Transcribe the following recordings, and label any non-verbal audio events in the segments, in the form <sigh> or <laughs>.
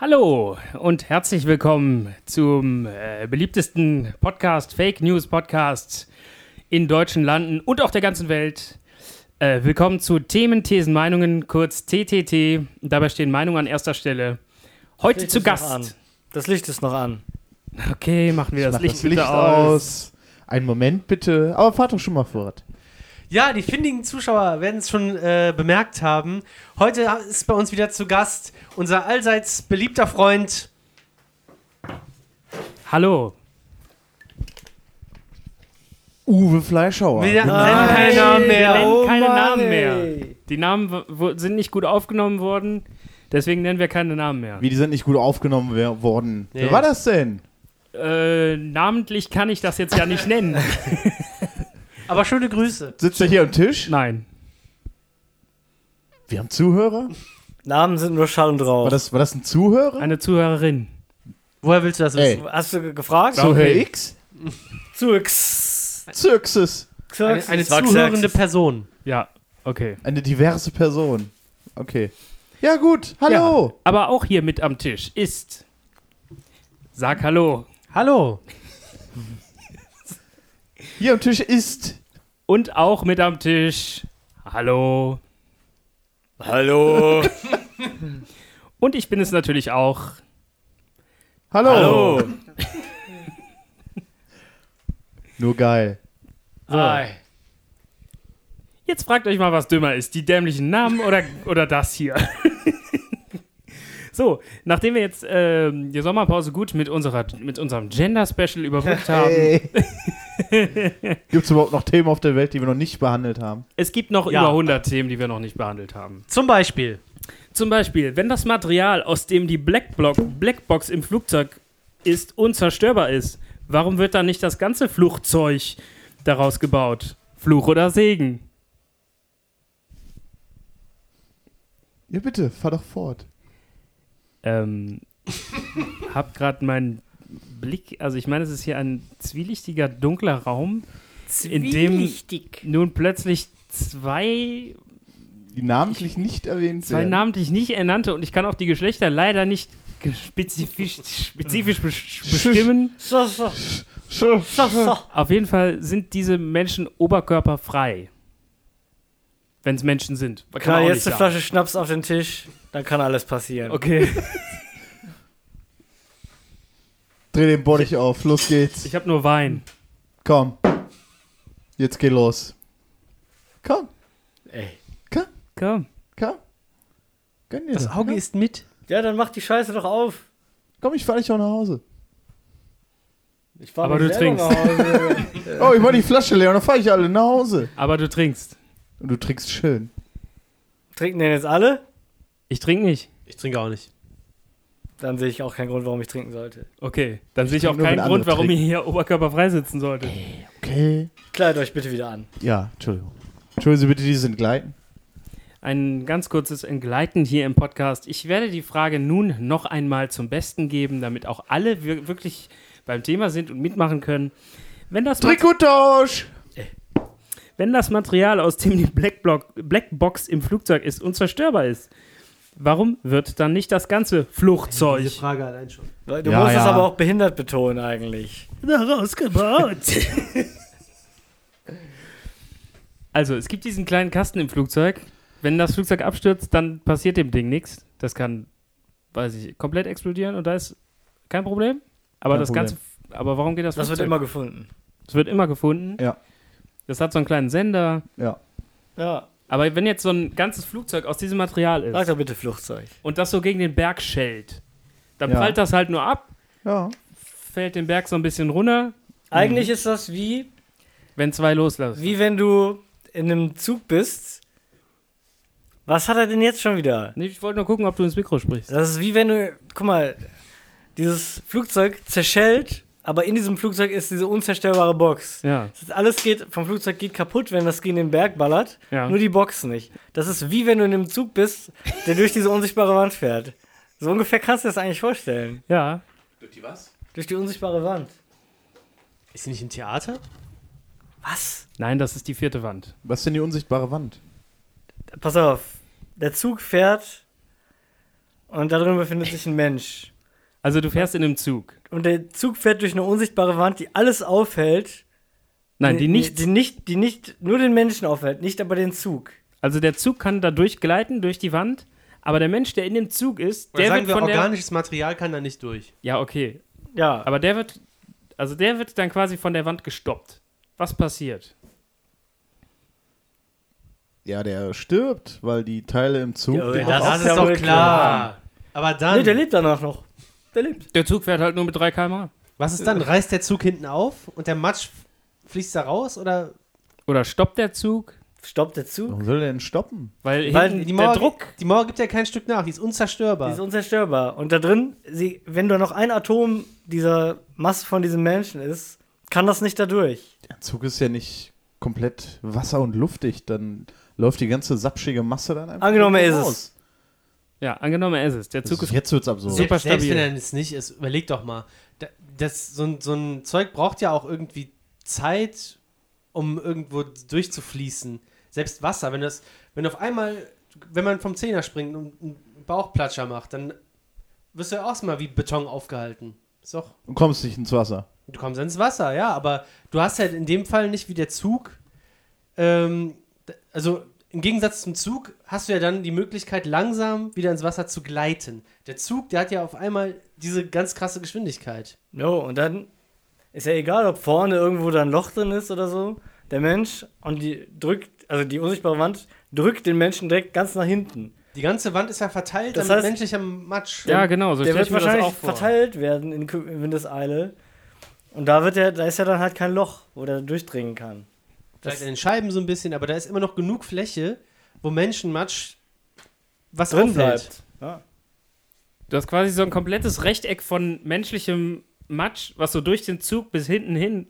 Hallo und herzlich willkommen zum äh, beliebtesten Podcast, Fake News Podcast in deutschen Landen und auch der ganzen Welt. Äh, willkommen zu Themen, Thesen, Meinungen, kurz TTT. Dabei stehen Meinungen an erster Stelle. Heute zu. Gast. Das Licht ist noch an. Okay, machen wir das Mach Licht das bitte Licht aus. aus. Einen Moment bitte. Aber fahrt doch schon mal fort. Ja, die findigen Zuschauer werden es schon äh, bemerkt haben. Heute ist bei uns wieder zu Gast unser allseits beliebter Freund. Hallo. Uwe Fleischhauer. Wir nennen Nein. keinen Namen Wir mehr. nennen Oh keine Namen mehr. Die Namen sind nicht gut aufgenommen worden, deswegen nennen wir keine Namen mehr. Wie, die sind nicht gut aufgenommen worden. Nee. Wer war das denn? Äh, namentlich kann ich das jetzt ja nicht nennen. <laughs> Aber schöne Grüße. Sitzt er hier am Tisch? Nein. Wir haben Zuhörer? Namen sind nur Schall und Rauch. War das, war das ein Zuhörer? Eine Zuhörerin. Woher willst du das Ey. wissen? Hast du ge- gefragt? Zuhörer Okay. X? Zux. Zirxis. Eine, eine zuhörende Person. Ja, okay. Eine diverse Person. Okay. Ja, gut. Hallo. Ja, aber auch hier mit am Tisch ist. Sag Hallo. Hallo. Hier am Tisch ist. Und auch mit am Tisch. Hallo. Hallo. <laughs> Und ich bin es natürlich auch. Hallo. Hallo. <laughs> Nur geil. Hi. Jetzt fragt euch mal, was dümmer ist. Die dämlichen Namen oder, oder das hier? <laughs> so, nachdem wir jetzt ähm, die Sommerpause gut mit, unserer, mit unserem Gender-Special überbrückt haben, <laughs> Hey. Gibt es überhaupt noch Themen auf der Welt, die wir noch nicht behandelt haben? es gibt noch Ja. über 100 Themen, die wir noch nicht behandelt haben. Zum Beispiel. Zum Beispiel, wenn das Material, aus dem die Blackblock, Blackbox im Flugzeug ist, unzerstörbar ist, warum wird dann nicht das ganze Flugzeug daraus gebaut? Fluch oder Segen? Ja, bitte, fahr doch fort. Ähm, <laughs> hab gerade meinen Blick, also ich meine, es ist hier ein zwielichtiger, dunkler Raum, in dem nun plötzlich zwei, Die namentlich nicht erwähnt zwei werden. namentlich nicht ernannte und ich kann auch die Geschlechter leider nicht spezifisch, spezifisch bes- bestimmen. <laughs> So, so, Sure. so, so. Auf jeden Fall sind diese Menschen oberkörperfrei. Wenn es Menschen sind. Kann auch jetzt eine. Flasche Schnaps auf den Tisch, dann kann alles passieren. Okay, <laughs> Dreh den Bottich auf, los geht's. ich habe nur Wein. Komm. Jetzt geh los. Komm, Ey. komm, Komm. komm. Gönn dir Das doch, Auge komm. ist mit. Ja, dann mach die Scheiße doch auf. Komm, ich fahr dich auch nach Hause. Ich fahr Aber mich du selber trinkst. nach Hause. <laughs> Oh, ich mach die Flasche leer und dann fahr ich alle nach Hause. Aber du trinkst. Und du trinkst schön. Trinken denn jetzt alle? Ich trinke nicht. Ich trinke auch nicht. Dann sehe ich auch keinen Grund, warum ich trinken sollte. Okay, dann sehe ich auch keinen Grund, warum ihr trinken. hier oberkörperfrei sitzen solltet. Okay. Kleidet euch bitte wieder an. Ja, Entschuldigung. Entschuldigen Sie bitte dieses Entgleiten. Ein ganz kurzes Entgleiten hier im Podcast. Ich werde die Frage nun noch einmal zum Besten geben, damit auch alle wir wirklich beim Thema sind und mitmachen können. Wenn das, Trikottausch! Wenn das Material, aus dem die Blackblock, Blackbox im Flugzeug ist, unzerstörbar ist, warum wird dann nicht das ganze Flugzeug Diese Frage allein schon. Du Ja, musst es ja. aber auch behindert betonen eigentlich. daraus gebaut? <laughs> also, es gibt diesen kleinen Kasten im Flugzeug. Wenn das Flugzeug abstürzt, dann passiert dem Ding nichts. Das kann, weiß ich, komplett explodieren und da ist kein Problem. Aber Kein das Problem. Ganze, aber warum geht das Das wird Flugzeug? immer gefunden. Es wird immer gefunden. Ja. Das hat so einen kleinen Sender. Ja. Ja. Aber wenn jetzt so ein ganzes Flugzeug aus diesem Material Sag ist doch bitte Flugzeug. und das so gegen den Berg schellt, dann Ja. prallt das halt nur ab, Ja. fällt den Berg so ein bisschen runter, Eigentlich ist das wie, wenn zwei loslassen. wie wenn du in einem Zug bist. Was hat er denn jetzt schon wieder? Nee, ich wollte nur gucken, ob du ins Mikro sprichst. Das ist wie wenn du, guck mal, dieses Flugzeug zerschellt, aber in diesem Flugzeug ist diese unzerstörbare Box. Ja, Das ist, alles geht vom Flugzeug geht kaputt, wenn das gegen den Berg ballert. ja. Nur die Box nicht. Das ist wie wenn du in einem Zug bist, der durch diese unsichtbare Wand fährt. So ungefähr kannst du dir das eigentlich vorstellen. ja. Durch die was? Durch die unsichtbare Wand. Ist sie nicht im Theater? Was? Nein, das ist die vierte Wand. Was ist denn die unsichtbare Wand? Pass auf. Der Zug fährt und da drin befindet sich ein Mensch. Also du fährst in einem Zug. Und der Zug fährt durch eine unsichtbare Wand, die alles aufhält. Nein, die nicht. Die nicht, die nicht nur den Menschen aufhält, nicht aber den Zug. Also der Zug kann da durchgleiten durch die Wand, aber der Mensch, der in dem Zug ist, Oder der sagen wird wir, von der. organisches Material kann da nicht durch. Ja, okay. Ja. Aber der wird. Also der wird dann quasi von der Wand gestoppt. Was passiert? Ja, der stirbt, weil die Teile im Zug. Ja, das Das ist doch wohl klar. Aber dann, nee, der lebt danach noch. Der lebt. Der Zug fährt halt nur mit 3 km/h. was ist dann? Reißt der Zug hinten auf und der Matsch fließt da raus? Oder Oder stoppt der Zug? Stoppt der Zug. Warum soll der denn stoppen? Weil, Weil die der Mauer, Druck. die Mauer gibt ja kein Stück nach, die ist Die unzerstörbar. ist unzerstörbar. Und da drin, sie, wenn da noch ein Atom dieser Masse von diesem Menschen ist, kann das nicht da durch. Der Zug ist ja nicht komplett wasser- und luftig. Dann läuft die ganze sapschige Masse dann einfach. Angenommen, er ist raus. Ja, angenommen, er ist es. Der Zug ist. jetzt wird's absurd. Super selbst, selbst stabil. wenn er es nicht ist, überleg doch mal. Da- Das, so, ein, so ein Zeug braucht ja auch irgendwie Zeit, um irgendwo durchzufließen. Selbst Wasser, wenn das, wenn auf einmal, wenn man vom Zehner springt und einen Bauchplatscher macht, dann wirst du ja auch mal wie Beton aufgehalten. Ist doch. Und kommst nicht ins Wasser. Du kommst ins Wasser, ja, aber du hast halt in dem Fall nicht wie der Zug, ähm, also im Gegensatz zum Zug hast du ja dann die Möglichkeit, langsam wieder ins Wasser zu gleiten. Der Zug, der hat ja auf einmal diese ganz krasse Geschwindigkeit. Jo, und dann ist ja egal, ob vorne irgendwo da ein Loch drin ist oder so. Der Mensch und die drückt, also die unsichtbare Wand drückt den Menschen direkt ganz nach hinten. Die ganze Wand ist ja verteilt Das an heißt- menschlichem Matsch. Ja, genau, so der wird wahrscheinlich auch verteilt werden in Windeseile. Und da wird der, da ist ja dann halt kein Loch, wo der durchdringen kann. Vielleicht in den Scheiben so ein bisschen, aber da ist immer noch genug Fläche, wo Menschenmatsch was Drin bleibt. Ja. Du hast quasi so ein komplettes Rechteck von menschlichem Matsch, was so durch den Zug bis hinten hin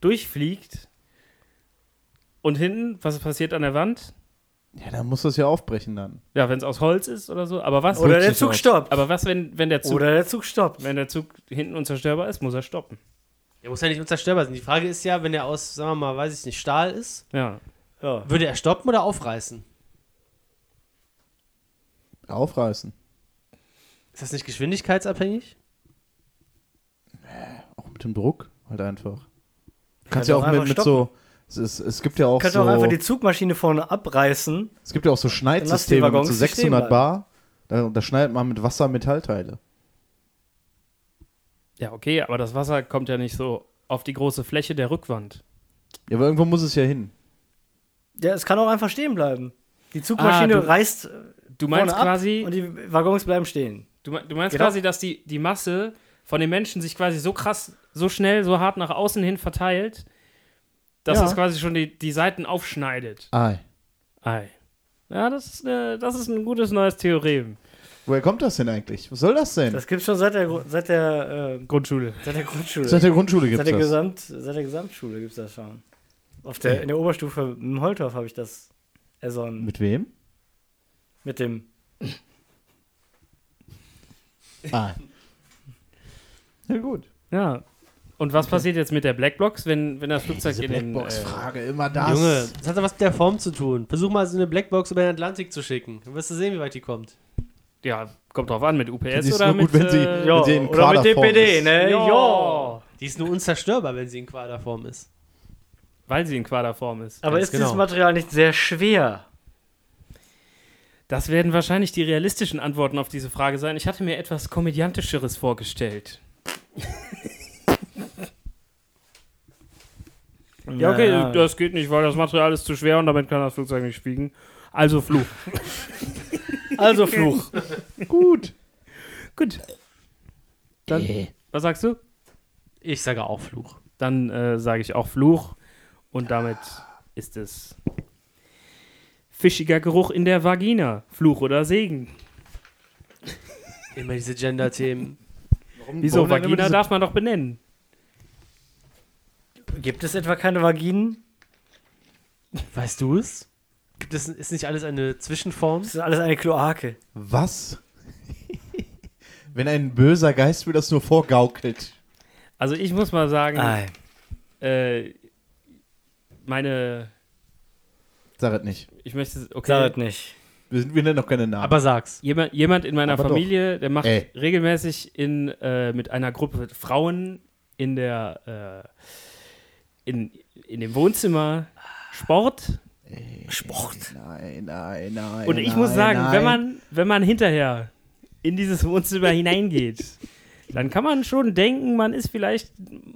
durchfliegt. Und hinten, was passiert an der Wand? Ja, dann muss das ja aufbrechen dann. Ja, wenn es aus Holz ist oder so. Aber was? Oder der Zug stoppt. aber was, wenn, wenn der Zug, Oder der Zug stoppt. wenn der Zug hinten unzerstörbar ist, muss er stoppen. Der muss ja nicht unzerstörbar sein. Die Frage ist ja, wenn er aus, sagen wir mal, weiß ich nicht, Stahl ist, Ja. Ja. würde er stoppen oder aufreißen? Aufreißen. Ist das nicht geschwindigkeitsabhängig? Auch mit dem Druck halt einfach. Du Kann kannst ja auch mit, mit so. Es, ist, es gibt ja auch Könnte so. auch einfach die Zugmaschine vorne abreißen. es gibt ja auch so Schneidsysteme mit so stehen 600 bleiben. Bar. Da, da schneidet man mit Wasser Metallteile. Ja, okay, aber das Wasser kommt ja nicht so auf die große Fläche der Rückwand. Ja, aber irgendwo muss es ja hin. Ja, es kann auch einfach stehen bleiben. Die Zugmaschine Ah, du- reißt Du meinst vorne ab quasi, und die Waggons bleiben stehen. du, du meinst Genau. quasi, dass die, die Masse von den Menschen sich quasi so krass, so schnell, so hart nach außen hin verteilt, dass Ja. es quasi schon die, die Seiten aufschneidet. Ei. Ei. Ja, das ist, äh, das ist ein gutes neues Theorem. Woher kommt das denn eigentlich? Was soll das denn? Das gibt's schon seit der, seit der, äh, Grundschule. seit der Grundschule. Seit der Grundschule gibt Seit es der, das. Gesamt, seit der Gesamtschule gibt's das schon. Auf der, in der Oberstufe im Holtorf habe ich das ersonnen. Mit wem? Mit dem. Ah. Ja, gut. Ja. Und was passiert jetzt mit der Blackbox, wenn, wenn das Flugzeug Diese in den. Äh, Blackbox-Frage, immer das. Junge, das hat doch was mit der Form zu tun. Versuch mal so eine Blackbox über den Atlantik zu schicken. Dann wirst du sehen, wie weit die kommt. Ja, kommt drauf an, mit UPS Die ist oder nur gut, mit. wenn sie- äh, Ja. sie in oder mit DPD, ist. ne? Ja. Die ist nur unzerstörbar, wenn sie in Quaderform ist. Weil sie in Quaderform ist. Aber Ganz ist dieses genau. Material nicht sehr schwer? Das werden wahrscheinlich die realistischen Antworten auf diese Frage sein. Ich hatte mir etwas komödiantischeres vorgestellt. Ja, okay, das geht nicht, weil das Material ist zu schwer und damit kann das Flugzeug nicht fliegen. Also Fluch. <laughs> Also Fluch. <laughs> Gut. Gut. Dann, was sagst du? Ich sage auch Fluch. Dann äh, sage ich auch Fluch. Und damit ist es fischiger Geruch in der Vagina. Fluch oder Segen. Immer diese Gender-Themen. Wieso? Warum Vagina diese- darf man doch benennen. Gibt es etwa keine Vaginen? Weißt du es? Gibt es, ist nicht alles eine Zwischenform? Das ist alles eine Kloake. Was? Wenn ein böser Geist mir das nur vorgaukelt. Also ich muss mal sagen, äh, meine, Sag es nicht. ich möchte, okay, Sag es nicht. Wir, sind, wir nennen noch keine Namen. Aber sag's. jemand, jemand in meiner Aber doch. Familie, der macht Ey. regelmäßig in, äh, mit einer Gruppe Frauen in der, äh, in, in dem Wohnzimmer Sport. Sport. nein, nein, nein. Und ich nein, muss sagen, nein. wenn man, wenn man hinterher in dieses Wohnzimmer <laughs> hineingeht, dann kann man schon denken, man ist vielleicht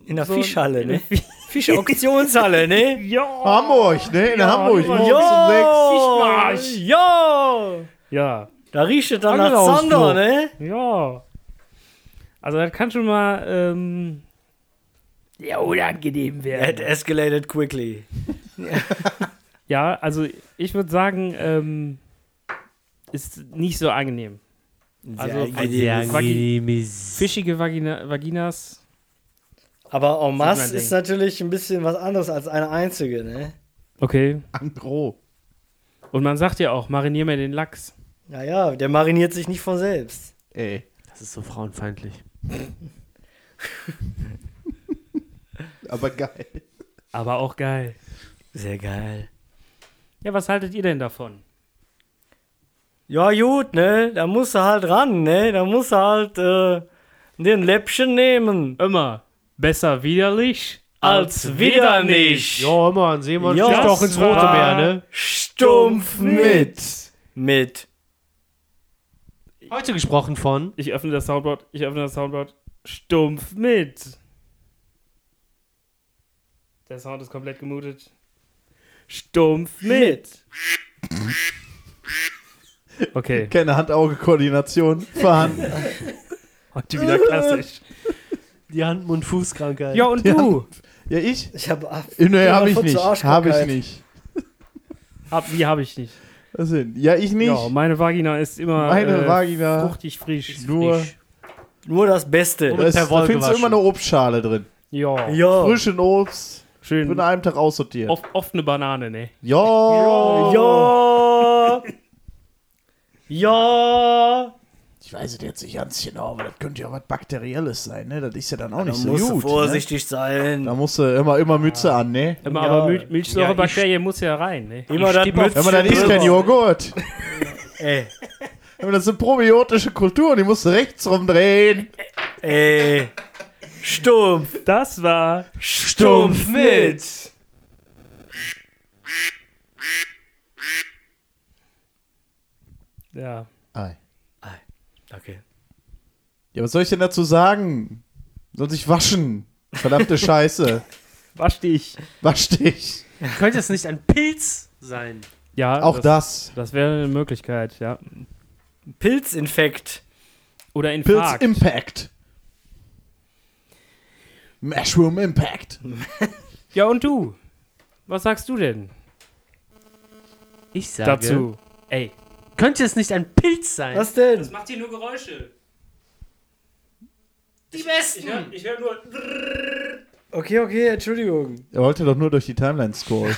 In der so Fischhalle, in ne? Fi- <laughs> Fische-Auktionshalle, ne? <laughs> Ja, Hamburg, ne? In Ja, Hamburg. Um sechs. Fischmarsch! Ja! ja, Da riecht es dann nach. Zander, ne? ja. Also das kann schon mal ähm, ja, unangenehm It werden. escalated quickly. Ja, also ich würde sagen, ähm, ist nicht so angenehm. Also Sehr angenehm. Vagi- Fischige Vagina, Vaginas. Aber en masse ist natürlich ein bisschen was anderes als eine einzige, ne? Okay. Angro. Und man sagt ja auch, marinier mir den Lachs. Naja, der mariniert sich nicht von selbst. Ey. Das ist so frauenfeindlich. <laughs> Aber geil. Aber auch geil. Sehr geil. Ja, was haltet ihr denn davon? Ja, gut, ne? Da musst du halt ran, ne? Da musst du halt äh, den Läppchen nehmen. Immer besser widerlich Als wieder nicht. Ja, Mann, Simon Ja, sticht doch ins Rote Meer, ne? Stumpf mit. Mit. Heute gesprochen von. Ich öffne das Soundboard, ich öffne das Soundboard stumpf mit. Der Sound ist komplett gemutet. Stumpf mit. Okay, Keine Hand-Auge-Koordination vorhanden. <laughs> heute wieder klassisch. Die Hand-Mund-Fuß-Krankheit. Ja, und du? Ja, ich? Ich habe Nee, hab ich nicht. Hab ich nicht. Hab, wie habe ich nicht? Was denn? Ja, ich nicht. Ja, meine Vagina ist immer Meine äh, Vagina. fruchtig frisch. Nur, frisch. nur das Beste. Und- da, ist, per da findest du gewaschen. immer eine Obstschale drin. Ja, Ja. Frischen Obst. Schön. Wird an einem Tag aussortiert. Oft, oft eine Banane, ne? Ja. Ja. <laughs> Ja. Ich weiß es jetzt nicht ganz genau, aber das könnte ja was Bakterielles sein, ne? Das ist ja dann auch Da nicht so musst gut. du vorsichtig sein. Ne? Da musst du immer, immer Mütze an, ne? Immer, Ja. aber Mil Milchsäurebakterien muss ja rein, ne? Immer Ich auf- Wenn man dann isst, kein Joghurt. <laughs> Ey, Aber das sind probiotische Kulturen, die musst du rechts rumdrehen. ey. Stumpf. Das war Stumpf mit. ja. Ei. Okay. Ja, was soll ich denn dazu sagen? Soll sich waschen. Verdammte <laughs> Scheiße. Wasch dich. Wasch dich. Könnte es nicht ein Pilz sein? Ja, Auch das. Das wäre eine Möglichkeit, ja. Pilzinfekt. Oder Pilz Infarkt. Impact. Mushroom Impact. <laughs> ja, und du? Was sagst du denn Ich sage. dazu? Ey. Könnte es nicht ein Pilz sein? Was denn? macht hier nur Geräusche. Die besten! Ich höre nur. <laughs> Okay, okay, Entschuldigung. Er wollte doch nur durch die Timeline scrollen.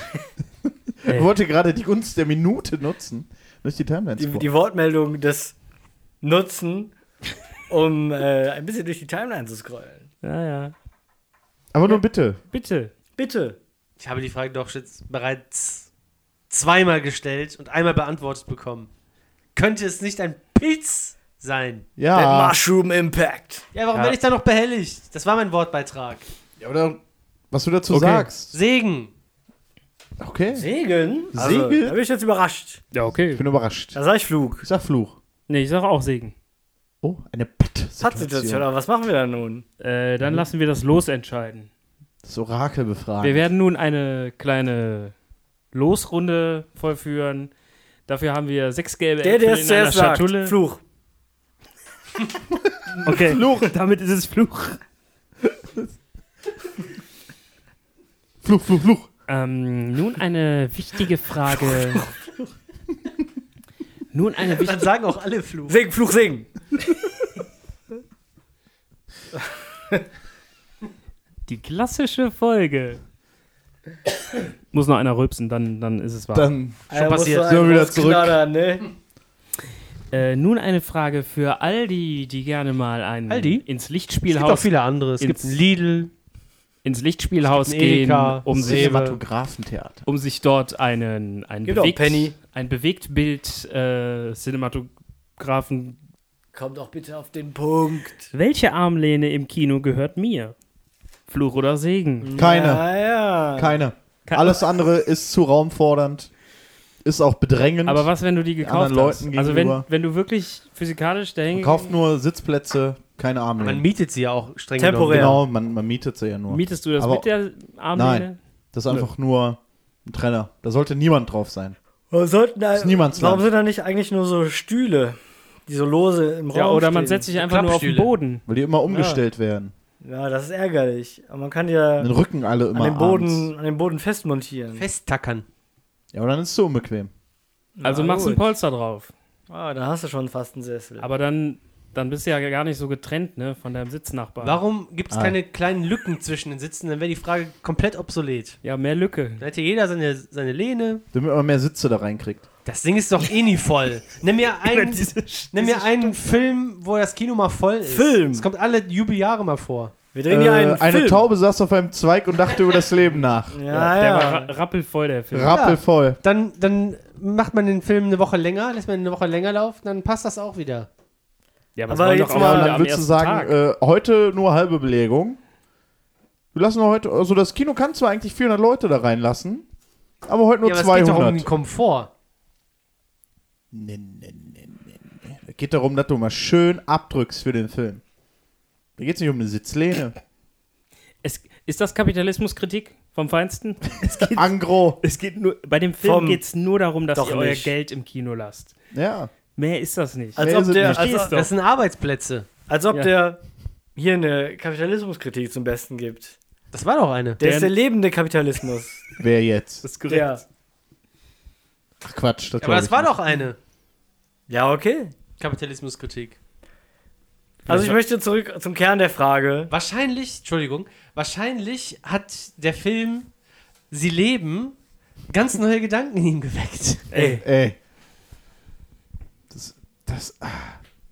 <laughs> er wollte gerade die Gunst der Minute nutzen. Durch die Timeline Die, scrollen. die Wortmeldung des Nutzen, um äh, ein bisschen durch die Timeline zu scrollen. Ja, ja. Aber nur bitte. Bitte. Bitte. Ich habe die Frage doch jetzt bereits zweimal gestellt und einmal beantwortet bekommen. Könnte es nicht ein Pilz sein? Der Ja. Mushroom Impact. Ja, warum Ja. werde ich da noch behelligt? Das war mein Wortbeitrag. ja oder was du dazu Okay. sagst. Segen. Okay. Segen? Also, Segen? da bin ich jetzt überrascht. Ja, okay. Ich bin überrascht. Da sag ich Flug. Ich sag Fluch. Nee, ich sage auch Segen. Oh, eine Pattsituation. Pattsituation, aber was machen wir da nun? Äh, dann lassen wir das losentscheiden. Das Orakel befragen. Wir werden nun eine kleine Losrunde vollführen. Dafür haben wir sechs gelbe Der, der Äpfel es in einer zuerst sagt. Schatulle. Fluch. <laughs> Okay, Fluch. Damit ist es Fluch. Fluch, Fluch, Fluch. Ähm, nun eine wichtige Frage. Nun eine Dann wichtige sagen auch alle Fluch. Segen, Fluch, Segen. Die klassische Folge. Muss noch einer rülpsen, dann, dann ist es wahr. Dann Schon passiert. So So, wieder wieder zurück. zurück. Ne? Äh, nun eine Frage für all die, die gerne mal ein All die? ins Es gibt auch Lichtspielhaus viele andere. Es gibt Lidl. Ins Lichtspielhaus gehen, Edeka, um sich, um sich dort einen, ein, Gibt auch bewegt, Penny. ein Bewegtbild äh, Cinematografen. Kommt doch bitte auf den Punkt. Welche Armlehne im Kino gehört mir? Fluch oder Segen? Keine. Ja, ja. Keine. Ke- Alles andere ist zu raumfordernd, ist auch bedrängend. Aber was, wenn du die gekauft hast? Leuten Also wenn, wenn du wirklich physikalisch dahin Kauft nur Sitzplätze, keine Man Armlehnen. mietet sie ja auch streng Temporär. Genau, man, man mietet sie ja nur. mietest du das Aber- mit der Armlehne? Nein. Das ist einfach nur ein Trenner. Da sollte niemand drauf sein. Warum sollten da, Ist warum sind da nicht eigentlich nur so Stühle, die so lose im Raum Ja, oder man stehen? setzt sich einfach nur auf den. Boden. Weil die immer umgestellt werden. Ja, das ist ärgerlich. Aber man kann ja Den Rücken alle immer an den Boden, abends. an den Boden festmontieren. Festtackern. Ja, aber dann ist es so unbequem. Also Na machst du ein. Polster drauf. Ah, da hast du schon fast einen Sessel. Aber dann, dann bist du ja gar nicht so getrennt, ne, von deinem Sitznachbarn. Warum gibt es Ah. keine kleinen Lücken zwischen den Sitzen? Dann wäre die Frage komplett obsolet. Ja, mehr Lücke. Dann hätte jeder seine, seine Lehne. Damit man mehr Sitze da reinkriegt. Das Ding ist doch eh nie voll. Nimm mir <laughs> einen, nimm mir einen Film, wo das Kino mal voll ist. Film? Es kommt alle Jubeljahre mal vor. Wir drehen hier einen Äh, eine Film. Taube saß auf einem Zweig und dachte über das Leben nach. Ja, Der ja. war ra rappelvoll, der Film. Rappelvoll. Dann, dann macht man den Film eine Woche länger, lässt man ihn eine Woche länger laufen, dann passt das auch wieder. Ja, Aber waren jetzt mal- dann würdest du sagen, äh, heute nur halbe Belegung. Wir lassen heute, also das Kino kann zwar eigentlich 400 Leute da reinlassen, aber heute nur ja, aber es geht doch um 200. den Komfort. Nee, nee, nee, nee, nee. Es geht darum, dass du mal schön abdrückst für den Film. Da geht es nicht um eine Sitzlehne. es, ist das Kapitalismuskritik vom Feinsten? <laughs> Es geht, Angro. es geht nur, bei dem Film geht es nur darum, dass ihr euer nicht. Geld im Kino lasst. Ja. Mehr ist das nicht. Als Nee, ob, der, als, Verstehst Das sind Arbeitsplätze. als ob Ja. der hier eine Kapitalismuskritik zum Besten gibt. Das war doch eine. Der Der- ist der lebende Kapitalismus. <laughs> Wer jetzt? Das ist korrekt. Der. Ach Quatsch. Das Aber glaub das war nicht. doch eine. Ja, okay. Kapitalismuskritik. Also ich möchte zurück zum Kern der Frage. Wahrscheinlich, Entschuldigung, wahrscheinlich hat der Film Sie leben ganz neue Gedanken <laughs> in ihm geweckt. Ey, Ey. Das, ah.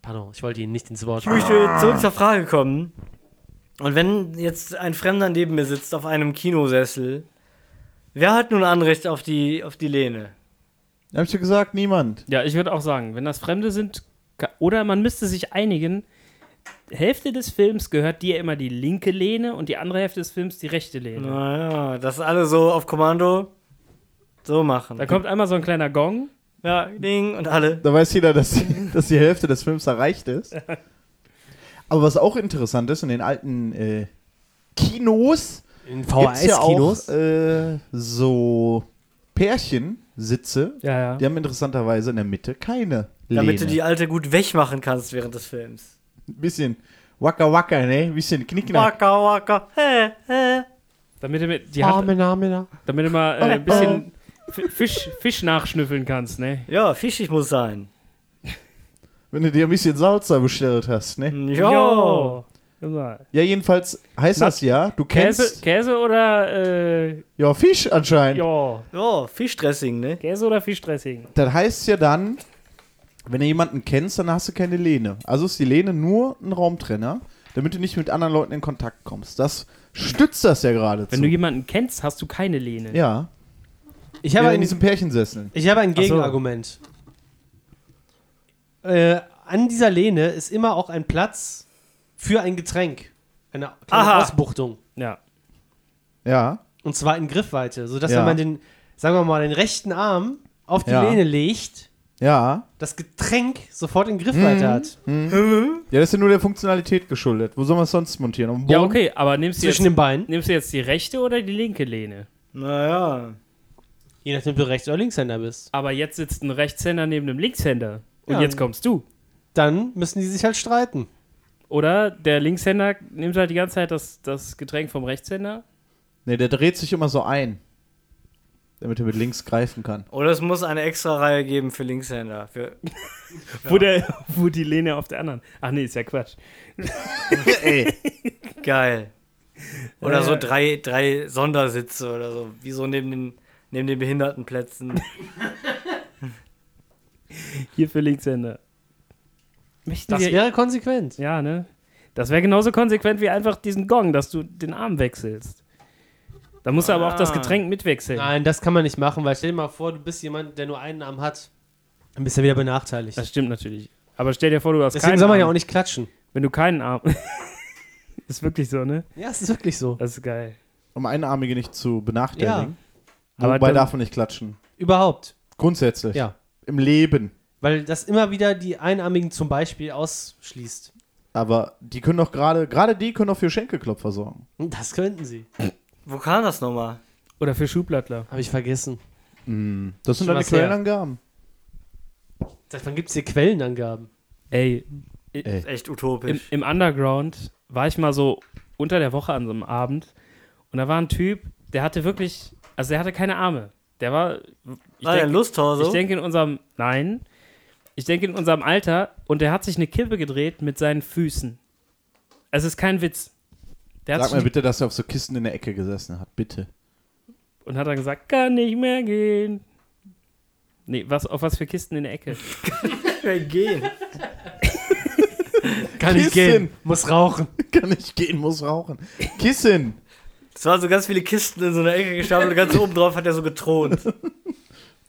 Pardon, ich wollte Ihnen nicht ins Wort ich möchte zurück zur Frage kommen. Und wenn jetzt ein Fremder neben mir sitzt auf einem Kinosessel, wer hat nun Anrecht auf die, auf die Lehne? hab ich ja gesagt, niemand. Ja, ich würde auch sagen, wenn das Fremde sind, oder man müsste sich einigen, Hälfte des Films gehört dir immer die linke Lehne und die andere Hälfte des Films die rechte Lehne. Naja, das alle so auf Kommando so machen. Da kommt einmal so ein kleiner Gong. Ja, Ding und alle. Da weiß jeder, dass, <laughs> dass die Hälfte des Films erreicht ist. Aber was auch interessant ist, in den alten äh, Kinos In gibt's ja auch VHS-Kinos. äh, so Pärchensitze. Ja, ja. Die haben interessanterweise in der Mitte keine Lehne. Damit du die alte gut wegmachen kannst während des Films. Ein bisschen Waka Waka, ne? Ein bisschen Knickknack. Waka, waka, hä, hä. Damit du mit, die Hand, Amena. damit du mal äh, ein bisschen F- Fisch, Fisch nachschnüffeln kannst, ne? Ja, fischig muss sein. Wenn du dir ein bisschen Salsa bestellt hast, ne? Ja. Jo. Immer. Ja, jedenfalls heißt Na, das ja, du Käse, kennst Käse oder äh, ja Fisch anscheinend. ja. Ja, Fischdressing, ne? Käse oder Fischdressing? Das heißt ja dann, wenn du jemanden kennst, dann hast du keine Lehne. Also ist die Lehne nur ein Raumtrenner, damit du nicht mit anderen Leuten in Kontakt kommst. Das stützt das ja geradezu. Wenn du jemanden kennst, hast du keine Lehne. ja, Ich habe ja, in ein, diesem Pärchensessel. ich habe ein Ach so. Gegenargument. Äh, an dieser Lehne ist immer auch ein Platz für ein Getränk. Eine kleine Aha. Ausbuchtung. Ja. Ja, Und zwar in Griffweite, sodass Ja. wenn man den, sagen wir mal, den rechten Arm auf die Ja. Lehne legt, ja. das Getränk sofort in Griffweite Mhm. hat. Ja, das ist ja nur der Funktionalität geschuldet. Wo soll man es sonst montieren? Am Ja, Boden? okay, aber nimmst du, Zwischen jetzt, den Beinen. nimmst du jetzt die rechte oder die linke Lehne? Naja. Je nachdem, ob du Rechts- oder Linkshänder bist. Aber jetzt sitzt ein Rechtshänder neben einem Linkshänder. Und Ja. jetzt kommst du. Dann müssen die sich halt streiten. Oder der Linkshänder nimmt halt die ganze Zeit das, das Getränk vom Rechtshänder. Nee, der dreht sich immer so ein. Damit er mit links greifen kann. Oder es muss eine extra Reihe geben für Linkshänder. Für <laughs> Wo, der, wo die Lehne auf der anderen. Ach nee, ist ja Quatsch. <laughs> Ey. geil. Oder so Äh. drei, drei Sondersitze oder so. Wie so neben den, neben den Behindertenplätzen. <laughs> Hier für Linkshänder. Möchten Das wir, wäre konsequent. ja, ne? Das wäre genauso konsequent wie einfach diesen Gong, dass du den Arm wechselst. Da musst du aber auch das Ah. Getränk mitwechseln. Nein, das kann man nicht machen, weil stell dir mal vor, du bist jemand, der nur einen Arm hat. Dann bist du wieder benachteiligt. Das stimmt natürlich. Aber stell dir vor, du hast Deswegen keinen soll man Arm. ja auch nicht klatschen. Wenn du keinen Arm. <laughs> ist wirklich so, ne? Ja, es ist wirklich so. Das ist geil. Um Einarmige nicht zu benachteiligen. Aber Wobei dann- darf man nicht klatschen. Überhaupt. Grundsätzlich. Ja. Im Leben. Weil das immer wieder die Einarmigen zum Beispiel ausschließt. Aber die können doch gerade, gerade die können doch für Schenkelklopfer sorgen. Das könnten sie. Wo kam das nochmal? Oder für Schublattler. Habe ich vergessen. Das sind her. Quellenangaben. Seit wann gibt es hier Quellenangaben? Ey, Ey. Ist echt im, utopisch. im Underground war ich mal so unter der Woche an so einem Abend und da war ein Typ, der hatte wirklich, also der hatte keine Arme. Der war, ich War der ein denke Lusthause? ich denke in unserem, nein, ich denke in unserem Alter und der hat sich eine Kippe gedreht mit seinen Füßen. Es ist kein Witz. Der hat Sag mal bitte, dass er auf so Kisten in der Ecke gesessen hat. Bitte. und hat dann gesagt, kann nicht mehr gehen. Nee, was, auf was für Kisten in der Ecke? Kann nicht nicht gehen. gehen. Muss rauchen. Kann nicht gehen, muss rauchen. Kissen. Es waren so ganz viele Kisten in so einer Ecke gestapelt und ganz oben drauf hat er so getront.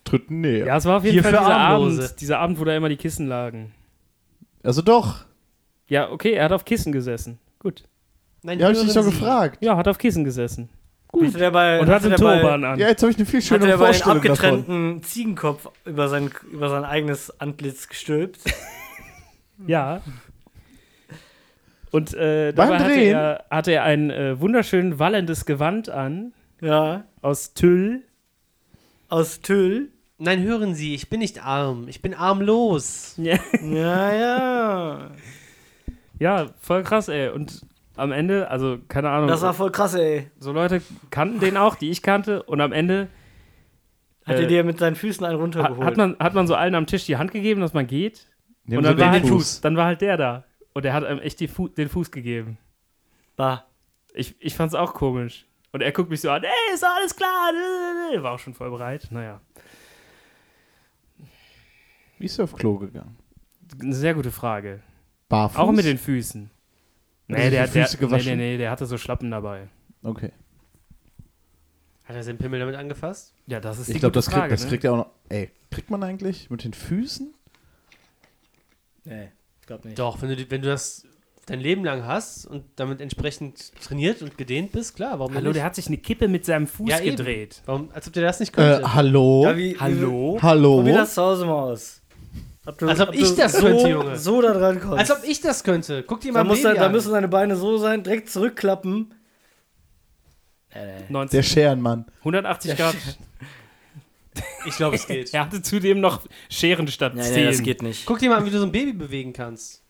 Dritten näher. Ja, es war auf jeden Hier Fall für dieser Armlose. Abend, dieser Abend, wo da immer die Kissen lagen. Also doch. Ja, okay, er hat auf Kissen gesessen. Gut. Nein, Ja, hab ich dich doch gefragt. Ja, hat auf Kissen gesessen. Hatte der bei, Und hat einen der bei, Turban an. Ja, jetzt habe ich eine viel hatte schönere der bei einen Vorstellung davon. abgetrennten Ziegenkopf über sein, über sein eigenes Antlitz gestülpt. Ja. <laughs> Und äh, dabei hatte er, hatte er ein äh, wunderschön wallendes Gewand an Ja. aus Tüll. Aus Tüll. Nein, hören Sie, ich bin nicht arm. Ich bin armlos. Ja. Ja, ja. ja, voll krass, ey. Und am Ende, also keine Ahnung, Das war voll krass, ey. so Leute kannten den auch, die ich kannte. Und am Ende Hat Äh, er dir mit seinen Füßen einen runtergeholt? hat man, hat man so allen am Tisch die Hand gegeben, dass man geht. Die Und dann so war, den halt, Fuß. dann war halt der da. Und der hat einem echt die Fu den Fuß gegeben. Bah. Ich, ich fand's auch komisch. Und er guckt mich so an, ey, ist alles klar. War auch schon voll bereit. Naja, Wie ist er auf Klo gegangen? eine sehr gute Frage. Barfuß? Auch mit den Füßen. Hat er Nee, der, die der, Füße nee, gewaschen? nee, nee, der hatte so Schlappen dabei. Okay. Hat er seinen Pimmel damit angefasst? Ja, das ist Ich die glaube, gute das, kriegt, Frage. das ne? kriegt er auch noch. Ey, kriegt man eigentlich mit den Füßen? Nee, ich glaub nicht. Doch, wenn du, wenn du das dein Leben lang hast und damit entsprechend trainiert und gedehnt bist, klar, warum Hallo, nicht? der hat sich eine Kippe mit seinem Fuß Ja, gedreht. Warum, als ob der das nicht Äh, könnte. hallo? Ja, wie, Hallo? hallo? Probier das zu Hause mal aus. Ob du, Als ob ob ich das so, könnte, Junge. So da dran kommst. als ob ich das könnte. Guck dir mal da, ein muss Baby da an. müssen seine Beine so sein, direkt zurückklappen. 19, Der Scherenmann. 180 Grad. Ich glaube, es geht. <laughs> Er hatte zudem noch Scheren statt Nee, Zehen. nee, das geht nicht. Guck dir mal an, wie du so ein Baby bewegen kannst.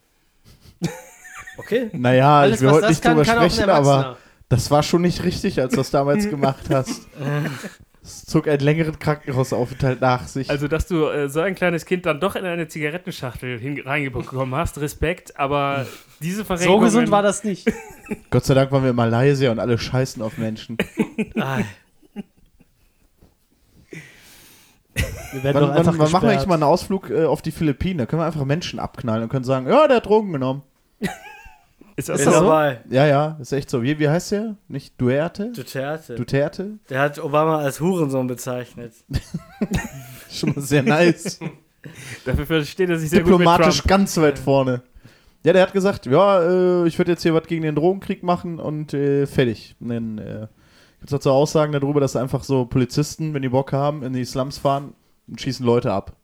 Okay. Naja, Alles, ich will was heute das nicht kann, drüber kann auch ein sprechen, aber Erwachsener. das war schon nicht richtig, als du das damals <laughs> gemacht hast. Es zog einen längeren Krankenhausaufenthalt nach sich. Also, dass du äh, so ein kleines Kind dann doch in eine Zigarettenschachtel hin- reingebekommen hast, Respekt, aber diese So Verrenkungen... gesund war das nicht. Gott sei Dank waren wir in Malaysia und alle scheißen auf Menschen. Ah, Wir werden Wann, doch einfach wann, wann machen wir eigentlich mal einen Ausflug äh, auf die Philippinen? Da können wir einfach Menschen abknallen und können sagen, ja, der hat Drogen genommen. <laughs> Ist das bin so? dabei. Ja, ja, ist echt so. Wie, wie heißt der? Nicht Duerte? Duterte. Duterte? Der hat Obama als Hurensohn bezeichnet. <laughs> Schon mal sehr nice. <laughs> Dafür versteht er sich sehr Diplomatisch gut mit Trump. ganz weit vorne. Ja, der hat gesagt, ja, äh, ich würde jetzt hier was gegen den Drogenkrieg machen und äh, fertig. Und dann äh, dazu Aussagen darüber, dass einfach so Polizisten, wenn die Bock haben, in die Slums fahren und schießen Leute ab.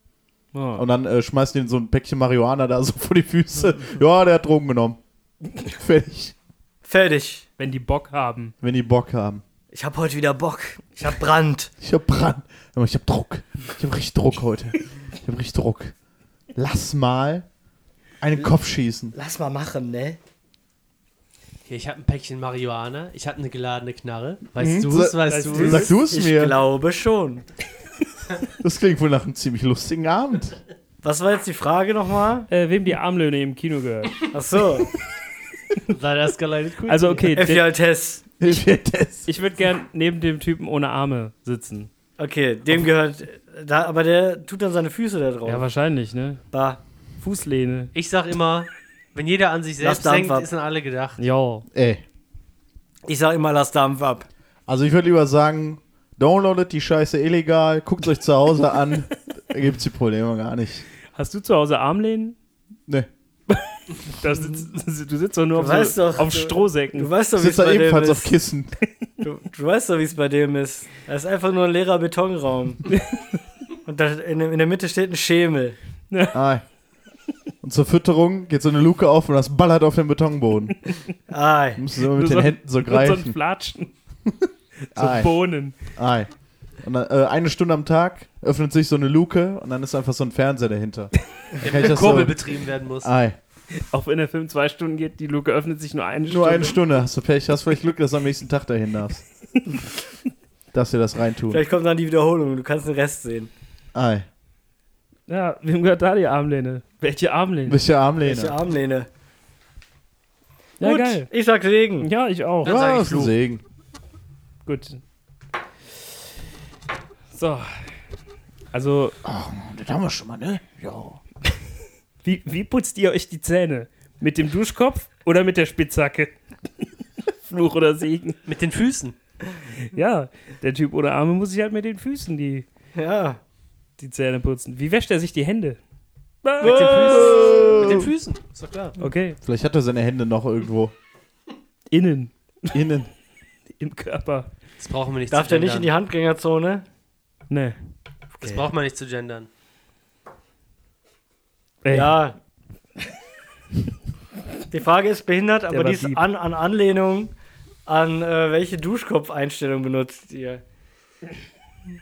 Oh. Und dann äh, schmeißen die so ein Päckchen Marihuana da so <laughs> vor die Füße. ja, der hat Drogen genommen. <laughs> fertig. Fertig. Wenn die Bock haben. Wenn die Bock haben. Ich hab heute wieder Bock. Ich hab Brand. Ich hab Brand. Ich hab Druck. Ich hab richtig Druck heute. Ich hab richtig Druck. Lass mal einen Kopf schießen. Lass mal machen, ne? Hier, ich habe ein Päckchen Marihuana. Ich habe eine geladene Knarre. Weißt Mhm. du es? Weißt du es? du es Ich mir. glaube schon. <laughs> Das klingt wohl nach einem ziemlich lustigen Abend. Was war jetzt die Frage nochmal? Äh, wem die Armlöhne im Kino gehört. Ach so. That escalated quickly. Also, okay, Altes. das. ich würde gern neben dem Typen ohne Arme sitzen. Okay, dem gehört. Da, aber der tut dann seine Füße da drauf. Ja, wahrscheinlich, ne? bah. Fußlehne. Ich sag immer, wenn jeder an sich Lass selbst Dampf denkt, ab. ist an alle gedacht. Ja. Ey. Ich sag immer, lass Dampf ab. Also ich würde lieber sagen, downloadet die Scheiße illegal, guckt euch zu Hause an, <laughs> da gibt es die Probleme gar nicht. Hast du zu Hause Armlehnen? Ne. <laughs> Das sitzt, du sitzt doch nur Du auf, weißt so, doch, auf du- Strohsäcken. Du weißt doch, wie es da bei dem ebenfalls auf ist. Kissen. <laughs> Du, du weißt doch, wie es bei dem ist. Das ist einfach nur ein leerer Betonraum. Und da in, in der Mitte steht ein Schemel. Ah. Und zur Fütterung geht so eine Luke auf und das ballert auf den Betonboden. <laughs> Ei. Du musst so mit Nur den so- Händen so Nur so ein greifen. Flatschen. <laughs> so Ei. Bohnen. Ei. Und dann, äh, eine Stunde am Tag öffnet sich so eine Luke und dann ist einfach so ein Fernseher dahinter. <laughs> Ich das Kurbel so, betrieben werden muss. Ei. Auch wenn der Film zwei Stunden geht, die Luke öffnet sich nur eine Nur Stunde. eine Stunde. Hast du Pech, hast vielleicht Glück, dass du am nächsten Tag dahin darfst. Dass wir das reintun. Vielleicht kommt dann die Wiederholung und du kannst den Rest sehen. Ei. Ja, wem gehört da die Armlehne? Welche Armlehne? Welche Welche Armlehne? Armlehne. Ja, Gut, geil. ich sag Segen. Ja, ich auch. Dann sag Ja, ich ist ein. Segen. Gut. So. Also, Das haben wir schon mal, ne? Ja. <laughs> wie, wie putzt ihr euch die Zähne? Mit dem Duschkopf oder mit der Spitzhacke? <laughs> Fluch oder Segen? Mit den Füßen. Ja, der Typ ohne Arme muss sich halt mit den Füßen die, Ja. Die Zähne putzen. Wie wäscht er sich die Hände? Mit den Füßen. Mit den Füßen. Ist doch klar. Okay, Vielleicht hat er seine Hände noch irgendwo. innen, Innen. <laughs> im Körper. Das brauchen wir nicht Darf zu der nicht in die. Handgängerzone? Ne. Das braucht man nicht zu gendern. Ey, Ja. Die Frage ist behindert, aber war die ist deep. an, an Anlehnung an äh, welche Duschkopfeinstellung benutzt ihr?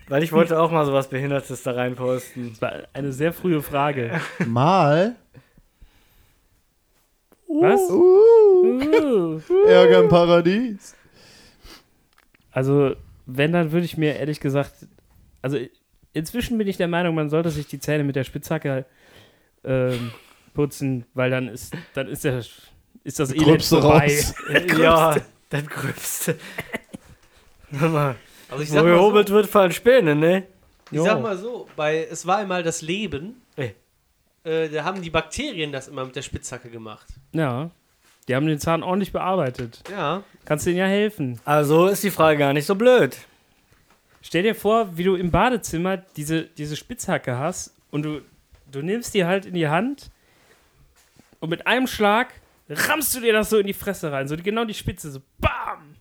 Weil ich wollte auch mal sowas Behindertes da reinposten. Das war eine sehr frühe Frage. Mal. Was? Uh, Uh. Ärger im Paradies. Also, wenn, dann würde ich mir ehrlich gesagt, also inzwischen bin ich der Meinung, man sollte sich die Zähne mit der Spitzhacke ähm, putzen, weil dann ist, dann ist der, ist das Elend vorbei. raus. ja, das Gröbste. Hör mal, Also ich Wo sag mal so, gehobelt wird, fallen Späne, ne? ich Jo. sag mal so bei Es war einmal das Leben, Ey. äh, da haben die Bakterien das immer mit der Spitzhacke gemacht. Ja. Die haben den Zahn ordentlich bearbeitet. Ja. Kannst denen ja helfen. Also ist die Frage gar nicht so blöd. Stell dir vor, wie du im Badezimmer diese, diese Spitzhacke hast und du, du nimmst die halt in die Hand und mit einem Schlag rammst du dir das so in die Fresse rein. So genau die Spitze. So BAM!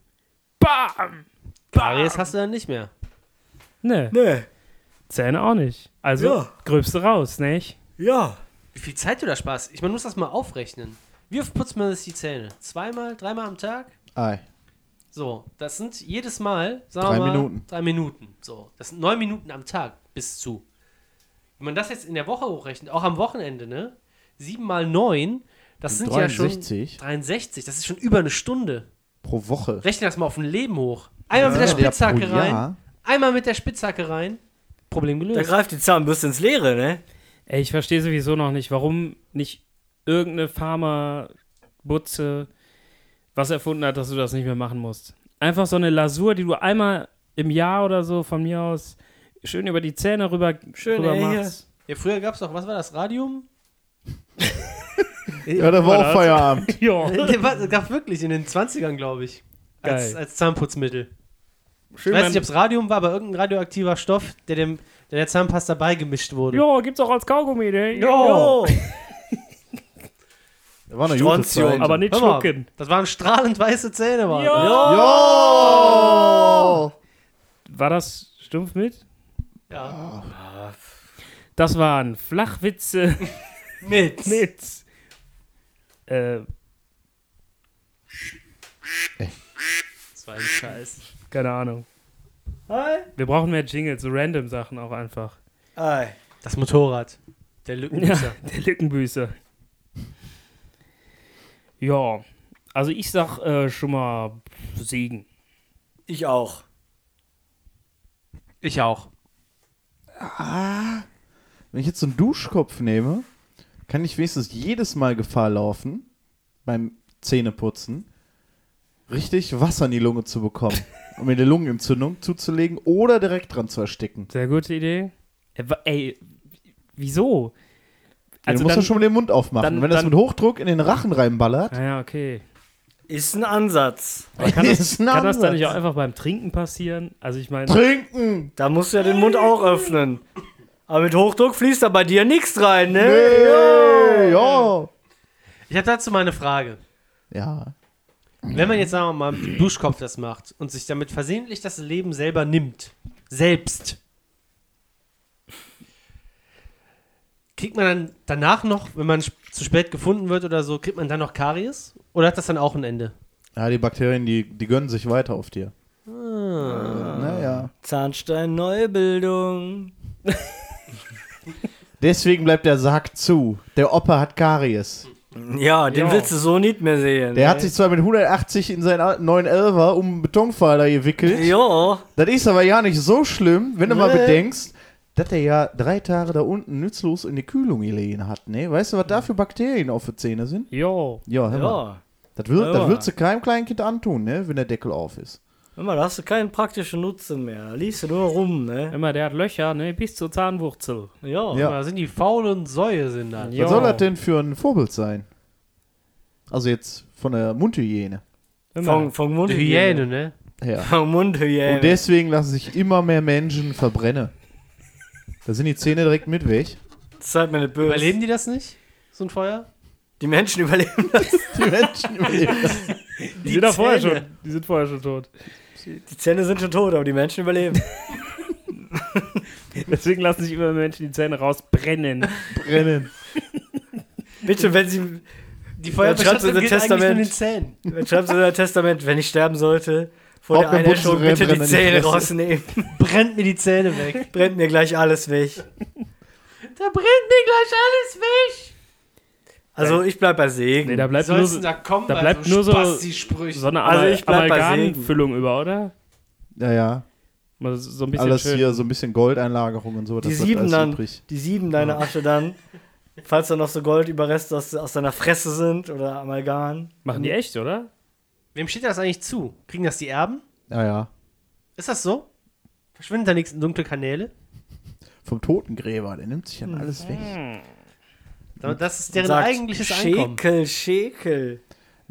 BAM! Karies hast du dann nicht mehr. Ne, Ne, Zähne auch nicht. Also Ja. gröbste raus, nicht? ja. Wie viel Zeit du da sparst. Ich, man muss das mal aufrechnen. Wie oft putzt man sich die Zähne? Zweimal, dreimal am Tag? Ei. So, das sind jedes Mal, sagen Drei wir mal, Minuten. drei Minuten. So, das sind neun Minuten am Tag bis zu. Wenn man das jetzt in der Woche hochrechnet, auch am Wochenende, ne? Sieben mal neun, das sind ja 63 schon 63. Das ist schon über eine Stunde. pro Woche. Rechne das mal auf ein Leben hoch. Einmal mit der Ja, Spitzhacke pro rein, einmal mit der Spitzhacke rein. Problem Da gelöst. greift die Zahnbürste ins Leere, ne? Ey, ich verstehe sowieso noch nicht, warum nicht irgendeine Pharma-Butze was erfunden hat, dass du das nicht mehr machen musst. Einfach so eine Lasur, die du einmal im Jahr oder so von mir aus schön über die Zähne rüber, Schön, rüber ey, hier. machst. Ja, früher gab es doch, was war das, Radium? <laughs> Ja, da war auch Feierabend. <laughs> Ja. Das gab wirklich in den 20ern, glaube ich. Als, als Zahnputzmittel. Schön Ich weiß nicht, ob es Radium war, aber irgendein radioaktiver Stoff, der dem der, der Zahnpasta beigemischt wurde. Ja, gibt's auch als Kaugummi, ne? Jo. <laughs> Da war eine gute Strontium. Zeit. Aber nicht schlucken. Das waren strahlend weiße Zähne, waren. Ja. Jo! War das stumpf mit? Ja. Das waren Flachwitze <laughs> Mit. mit. Äh, Das war ein Scheiß. Keine Ahnung. Hi. Wir brauchen mehr Jingles, so random Sachen auch einfach. Ei. Das Motorrad. Der Ja, Lückenbüßer. <laughs> der Lückenbüßer. Ja, also ich sag äh, schon mal Segen. Ich auch. Ich auch. Wenn ich jetzt so einen Duschkopf nehme, kann ich wenigstens jedes Mal Gefahr laufen, beim Zähneputzen, richtig Wasser in die Lunge zu bekommen, <laughs> um mir eine Lungenentzündung zuzulegen oder direkt dran zu ersticken. Sehr gute Idee. Äh, Ey, wieso? Also du musst ja schon mal den Mund aufmachen. dann- Wenn das dann- mit Hochdruck in den Rachen reinballert, Ah ja, okay. Ist ein Ansatz. Kann das, Ist ein kann das dann Ansatz. nicht auch einfach beim Trinken passieren? Also ich meine, Trinken! Da musst du ja den Mund auch öffnen. Aber mit Hochdruck fließt da bei dir nichts rein, ne? Hey, ja. Ich habe dazu mal eine Frage. Ja. Wenn man jetzt, sagen wir mal, mit dem Duschkopf das macht und sich damit versehentlich das Leben selber nimmt, selbst, kriegt man dann danach noch, wenn man zu spät gefunden wird oder so, kriegt man dann noch Karies? Oder hat das dann auch ein Ende? Ja, die Bakterien, die, die gönnen sich weiter auf dir. Naja. Zahnstein-Neubildung. <laughs> Deswegen bleibt der Sarg zu. Der Opa hat Karies. Ja, den Ja. willst du so nicht mehr sehen. Der ne? hat sich zwar mit 180 in seinen alten 911er um einen Betonpfeiler gewickelt. Ja, Das ist aber ja nicht so schlimm, wenn du mal Nee. bedenkst, dass er ja drei Tage da unten nützlos in die Kühlung gelegen hat, ne? Weißt du, was da für Bakterien auf den Zähne sind? jo, Ja, hör mal. ja. Das, wird, Ja. das würdest du keinem kleinen Kind antun, ne? Wenn der Deckel auf ist. Mal, da hast du keinen praktischen Nutzen mehr. Da liegst du nur rum, ne? immer der hat Löcher, ne, bis zur Zahnwurzel. Ja. Ja. Da sind die faulen Säue sind dann. Ja. Was soll das denn für ein Vorbild sein? Also jetzt von der Mundhygiene Immer. Von, von Die Mundhygiene. Ne? her. <laughs> Von Mundhygiene. Und deswegen lassen sich immer mehr Menschen verbrennen. Da sind die Zähne direkt mit weg. Das seid mir nicht böse. Überleben die das nicht? So ein Feuer? Die Menschen <laughs> überleben das. Die Menschen überleben. <laughs> die sind doch vorher Zähne. schon, die sind vorher schon tot. Die Zähne sind schon tot, aber die Menschen überleben. <laughs> Deswegen lassen sich immer Menschen die Zähne rausbrennen. brennen. Bitte, wenn sie. Die Feuerbestattung das gilt eigentlich Testament. in den Zähnen. Dann schreibst du in dein Testament, wenn ich sterben sollte, vor Auch der beim Einäscherung bitte die Zähne rausnehmen. Brennt mir die Zähne weg. Brennt mir gleich alles weg. Da brennt mir gleich alles weg. Also ich bleib bei Segen. Nee, da bleibt nur so, da kommen da bei bleibt so nur so- so eine Also ich bleib bei Amalgamfüllung über, oder? Ja, ja. Mal So ein bisschen Alles schön. hier so ein bisschen Goldeinlagerung und so. die sieben dann, übrig. die sieben deine Asche dann, falls da noch so Goldüberreste aus, aus deiner Fresse sind oder Amalgam. Machen die echt, oder? Wem steht das eigentlich zu? Kriegen das die Erben? Ja, ja. Ist das so? Verschwinden da nichts in dunkle Kanäle? Vom Totengräber, der nimmt sich dann alles weg. Da- Das ist deren Sagt, eigentliches Einkommen. Schäkel, Schäkel.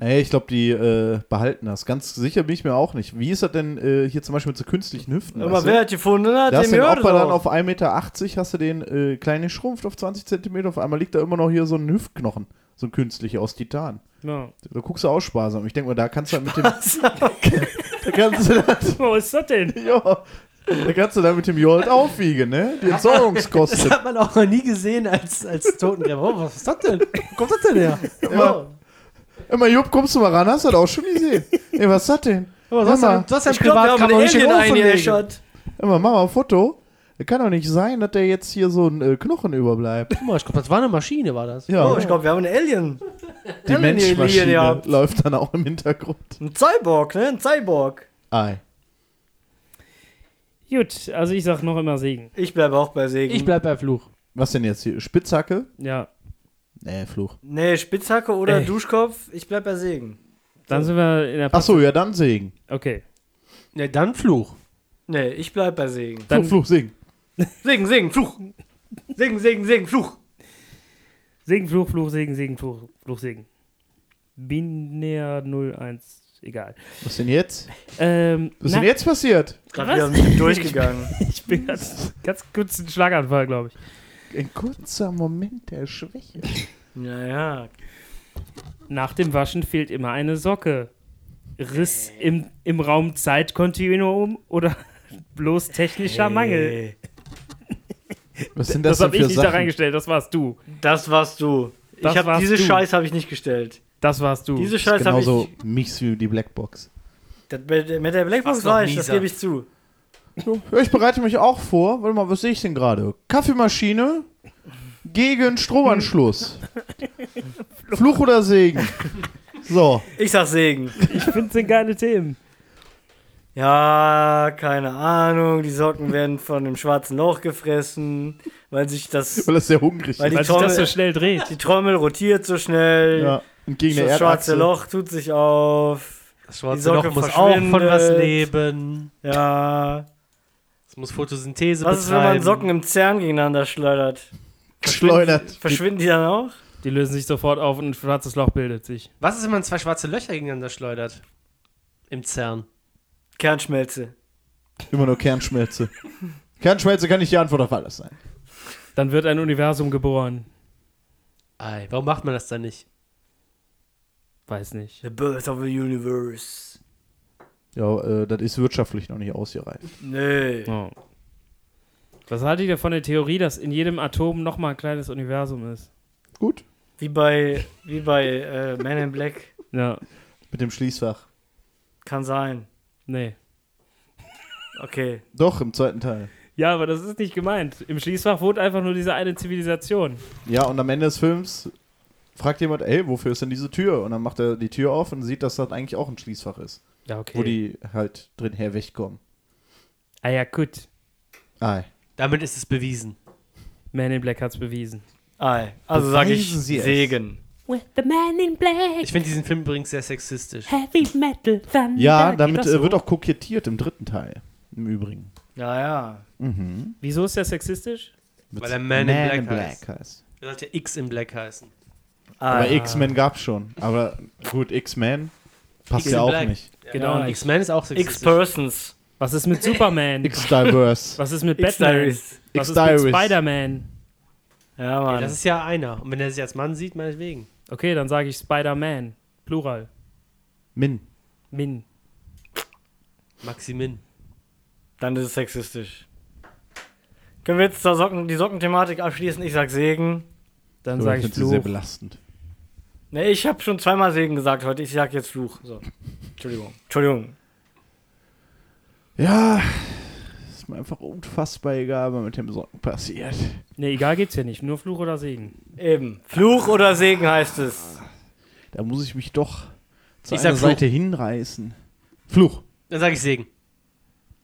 Nee, ich glaube, die äh, behalten das. Ganz sicher bin ich mir auch nicht. Wie ist das denn äh, hier zum Beispiel mit so künstlichen Hüften? Aber weißt du? wer hat gefunden hat, Da hast den hört Opa dann auf. auf 1,80 Meter, hast du den äh, klein geschrumpft auf 20 Zentimeter. Auf einmal liegt da immer noch hier so ein Hüftknochen. So ein künstlicher aus Titan. Ja. Da guckst du auch sparsam. Ich denke mal, da kannst du dann mit dem. <laughs> <laughs> da kannst du das, Was ist das denn? ja, da kannst du dann mit dem Jolt aufwiegen, ne? Die <laughs> Das Entsorgungskosten. hat man auch noch nie gesehen als, als Totengräber. Oh, was ist das denn? Wo kommt das denn her? Immer, immer, Jupp, kommst du mal ran? Hast du das auch schon gesehen? Ey, was ist das denn? Sag du, mal, hast, du hast ja Ich glaube, wir haben einen Alien eingeäschert. Immer, mach mal ein Foto. Das kann doch nicht sein, dass der jetzt hier so ein äh, Knochen überbleibt. Guck mal, ich glaube, das war eine Maschine, war das. Ja, Oh, ich glaube, wir haben einen Alien. die Menschmaschine läuft dann auch im Hintergrund. Ein Cyborg, ne? Ein Cyborg. Ei. Gut, also ich sag noch immer Segen. Ich bleibe auch bei Segen. Ich bleib bei Fluch. Was denn jetzt hier? Spitzhacke? Ja, Nee, Fluch. Nee, Spitzhacke oder Ey. Duschkopf. Ich bleib bei Segen. dann sind wir in der Ach so, ja, dann Segen. Okay. Ja, dann Fluch. Nee, ich bleib bei Segen. Dann Fluch, Fluch, Segen. Segen, Segen, Fluch. Segen, Segen, Segen, Fluch. Segen, Fluch, Fluch, Segen, Segen, Fluch, Fluch, Segen. Binär 01, egal. Was denn jetzt? Ähm, Was na, denn jetzt passiert? Gerade wieder durchgegangen. <laughs> Ich bin ganz, ganz kurz einen Schlaganfall, glaube ich. Ein kurzer Moment der Schwäche. Naja. Nach dem Waschen fehlt immer eine Socke. Riss im, im Raum Zeitkontinuum oder <laughs> bloß technischer Mangel? Was sind das, Das, habe ich nicht da reingestellt, das warst du. Das warst du. Das ich hab, warst diese du. Scheiß habe ich nicht gestellt. Das warst du. Diese Scheiß habe ich. Genauso mies wie die Blackbox. Das, mit, der Blackbox war ich, das gebe ich zu. Ich bereite mich auch vor. Warte mal, was sehe ich denn gerade? Kaffeemaschine gegen Stromanschluss. <laughs> Fluch oder Segen? So. Ich sag Segen. Ich finde, es sind geile Themen. Ja, keine Ahnung. Die Socken werden von dem schwarzen Loch gefressen, weil sich das. Weil das sehr hungrig Weil ist. Weil sich Trommel- das so schnell dreht. Die Trommel rotiert so schnell. Ja. Und gegen das eine schwarze. Loch tut sich auf. Das schwarze Loch muss auch von was leben. Ja. Es muss Photosynthese Was ist, wenn betreiben. man Socken im CERN gegeneinander schleudert? Geschleudert. Verschwinden die dann auch? Die lösen sich sofort auf und ein schwarzes Loch bildet sich. Was ist, wenn man zwei schwarze Löcher gegeneinander schleudert? Im CERN. Kernschmelze. Immer nur Kernschmelze. <laughs> Kernschmelze kann nicht die Antwort auf alles sein. Dann wird ein Universum geboren. Ei, warum macht man das dann nicht? Weiß nicht. The birth of the universe. Ja, äh, das ist wirtschaftlich noch nicht ausgereift. Nee. Oh. Was haltet ihr von der Theorie, dass in jedem Atom nochmal ein kleines Universum ist? Gut. Wie bei, wie bei äh, Man in Black. Ja, Mit dem Schließfach. Kann sein. nee. Okay. Doch, im zweiten Teil. Ja, aber das ist nicht gemeint. Im Schließfach wohnt einfach nur diese eine Zivilisation. Ja, und am Ende des Films fragt jemand, ey, wofür ist denn diese Tür? Und dann macht er die Tür auf und sieht, dass das eigentlich auch ein Schließfach ist. Ja, okay. Wo die halt drin herwegkommen. ah ja, gut. Ei. Damit ist es bewiesen. Man in Black hat's bewiesen. Ei. Also sage ich Beweisen Sie es. Segen. With the man in black, Ich finde diesen Film übrigens sehr sexistisch. heavy metal thunder. Ja, Geht damit das äh, so? wird auch kokettiert im dritten Teil. Im Übrigen. Ja, ja. Mhm. Wieso ist der sexistisch? Weil er Man in Black heißt. heißt. Er sollte X in Black heißen. Aber Ei. X-Men gab's schon. Aber gut, X-Men passt X ja auch Black. nicht. Genau Ja. X-Men ist auch sexistisch. X-Persons. Was ist mit Superman? <laughs> X-Diverse. Was ist mit Batman? X-Diaries. Was ist mit X-Diaries. Spider-Man? Ja, Mann. das ist ja einer. Und wenn er sich als Mann sieht, meinetwegen. Okay, dann sage ich Spider-Man. Plural. Min. Min. Maximin. Dann ist es sexistisch. Können wir jetzt zur Socken, die Sockenthematik abschließen? Ich sag Segen. Dann So, sage ich find's sehr Fluch. belastend. Ne, ich habe schon zweimal Segen gesagt heute. Ich sag jetzt Fluch. So. Entschuldigung. Entschuldigung. Ja, ist mir einfach unfassbar egal, was mit dem Socken passiert. Nee, egal geht's ja nicht. Nur Fluch oder Segen. Eben. Fluch oder Segen heißt es. Da muss ich mich doch zu Ich einer sag. Seite hinreißen. Fluch. Dann sage ich Segen.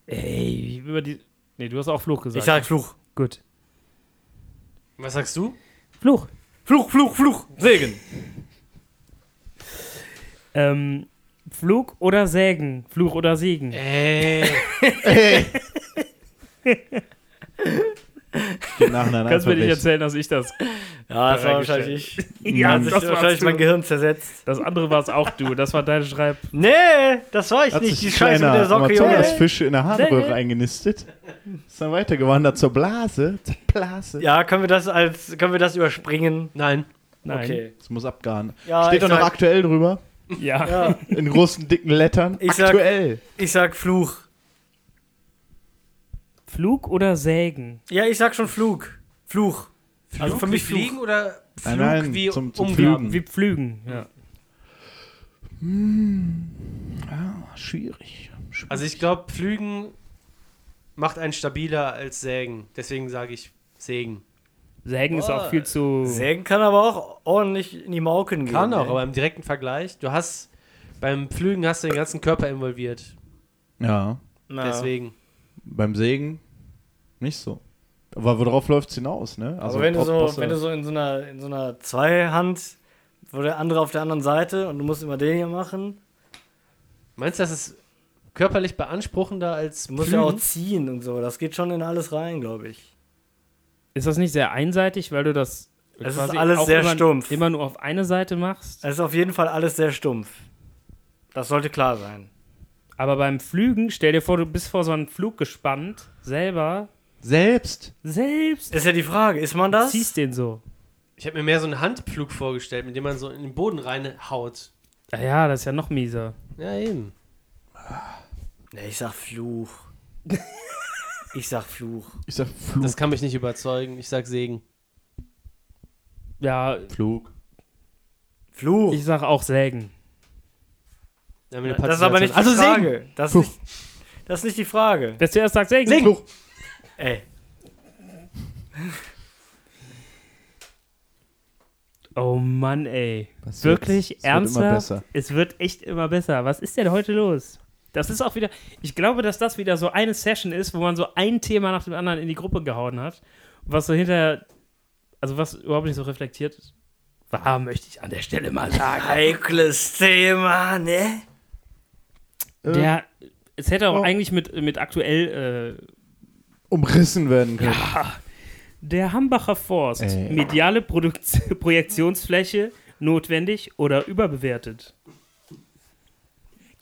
Ey, über die. Nee, du hast auch Fluch gesagt. Ich sag Fluch. Gut. Was sagst du? Fluch. Fluch, Fluch, Fluch. Segen. Ähm, Flug oder Sägen? Fluch oder Segen? <laughs> Ey. Nacheinander Kannst mir nicht erzählen, dass ich das. Ja, das war wahrscheinlich ich. <laughs> Ja, sich das warst wahrscheinlich du. mein Gehirn zersetzt. Das andere war es auch du. Das war deine Schreib. Nee, das war ich Hat nicht. Die Scheiße mit der Socke, Junge. Amazonasfisch in der Harnröhre eingenistet. Ist dann weitergewandert zur Blase. Zur Blase. Ja, können wir das als können wir das überspringen? Nein. Nein. Okay. Das muss abgaren. Ja, Steht da noch aktuell drüber? Ja. Ja, <laughs> In großen, dicken Lettern? Ich sag- aktuell. ich sag Fluch. Flug oder Sägen? Ja, ich sag schon Flug. Fluch. Flug Also für mich Fluch. fliegen oder Flug Nein, nein, wie zum- zum? Flügen. Wie Pflügen. Ja. Ah, schwierig. schwierig. Also ich glaube, Flügen macht einen stabiler als Sägen. Deswegen sage ich Sägen. Sägen ist auch viel zu. Sägen kann aber auch ordentlich in die Mauken gehen. Kann auch, ey. aber im direkten Vergleich, du hast beim Pflügen hast du den ganzen Körper involviert. ja, Na, Deswegen. beim Sägen nicht so. Aber worauf läuft es hinaus, ne? Aber wenn du so, wenn du so in so einer, in so einer Zweihand, wo der andere auf der anderen Seite und du musst immer den hier machen, Meinst du, das ist körperlich beanspruchender als du musst ja auch ziehen und so. Das geht schon in alles rein, glaube ich. Ist das nicht sehr einseitig, weil du das. Es ist quasi alles auch sehr immer, stumpf. Immer nur auf eine Seite machst? Es ist auf jeden Fall alles sehr stumpf. Das sollte klar sein. Aber beim Flügen, stell dir vor, du bist vor so einem Flug gespannt, selber, Selbst. selbst, Ist ja die Frage, ist man das? ziehst den so. Ich habe mir mehr so einen Handpflug vorgestellt, mit dem man so in den Boden reinhaut. Ja, ja, das ist ja noch mieser. Ja, eben. Nee, ich sag Fluch. <laughs> ich sag Fluch. Ich sag Flug. Das kann mich nicht überzeugen. Ich sag Segen. Ja, Flug. Fluch. ich sag auch Sägen. Ja, das ist aber nicht die also Segen. Frage. Das ist nicht, das ist nicht die Frage. Wer zuerst sagt Sägen? Segen. Ey, <laughs> Oh Mann, ey. Das Wirklich wird- es wird immer ernsthaft? besser. Es wird echt immer besser. Was ist denn heute los? Das ist auch wieder. Ich glaube, dass das wieder so eine Session ist, wo man so ein Thema nach dem anderen in die Gruppe gehauen hat. Was so hinterher. Also, was überhaupt nicht so reflektiert war, möchte ich an der Stelle mal sagen. heikles Thema, ne? Äh, Der. Es hätte auch oh. eigentlich mit, mit aktuell. umrissen werden können. Äh, Der Hambacher Forst. Ey. Mediale Produkt <laughs> Projektionsfläche notwendig oder überbewertet?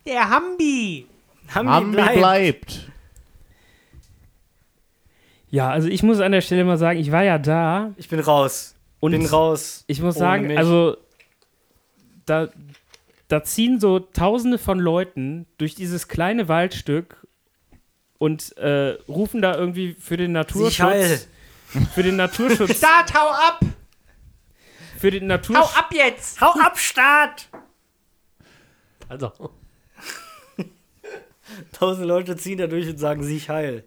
Der Hambi! Hambi Hambi bleibt. bleibt. Ja, also ich muss an der Stelle mal sagen, ich war ja da Ich bin raus. und bin raus. ich muss sagen, mich. also da, da ziehen so tausende von Leuten durch dieses kleine Waldstück und äh, rufen da irgendwie für den. Naturschutz für den Naturschutz <laughs> Start, hau ab! für den Naturschutz ab jetzt! Hau ab, Start! <laughs> Also, Tausend Leute ziehen da durch und sagen, sieh heil.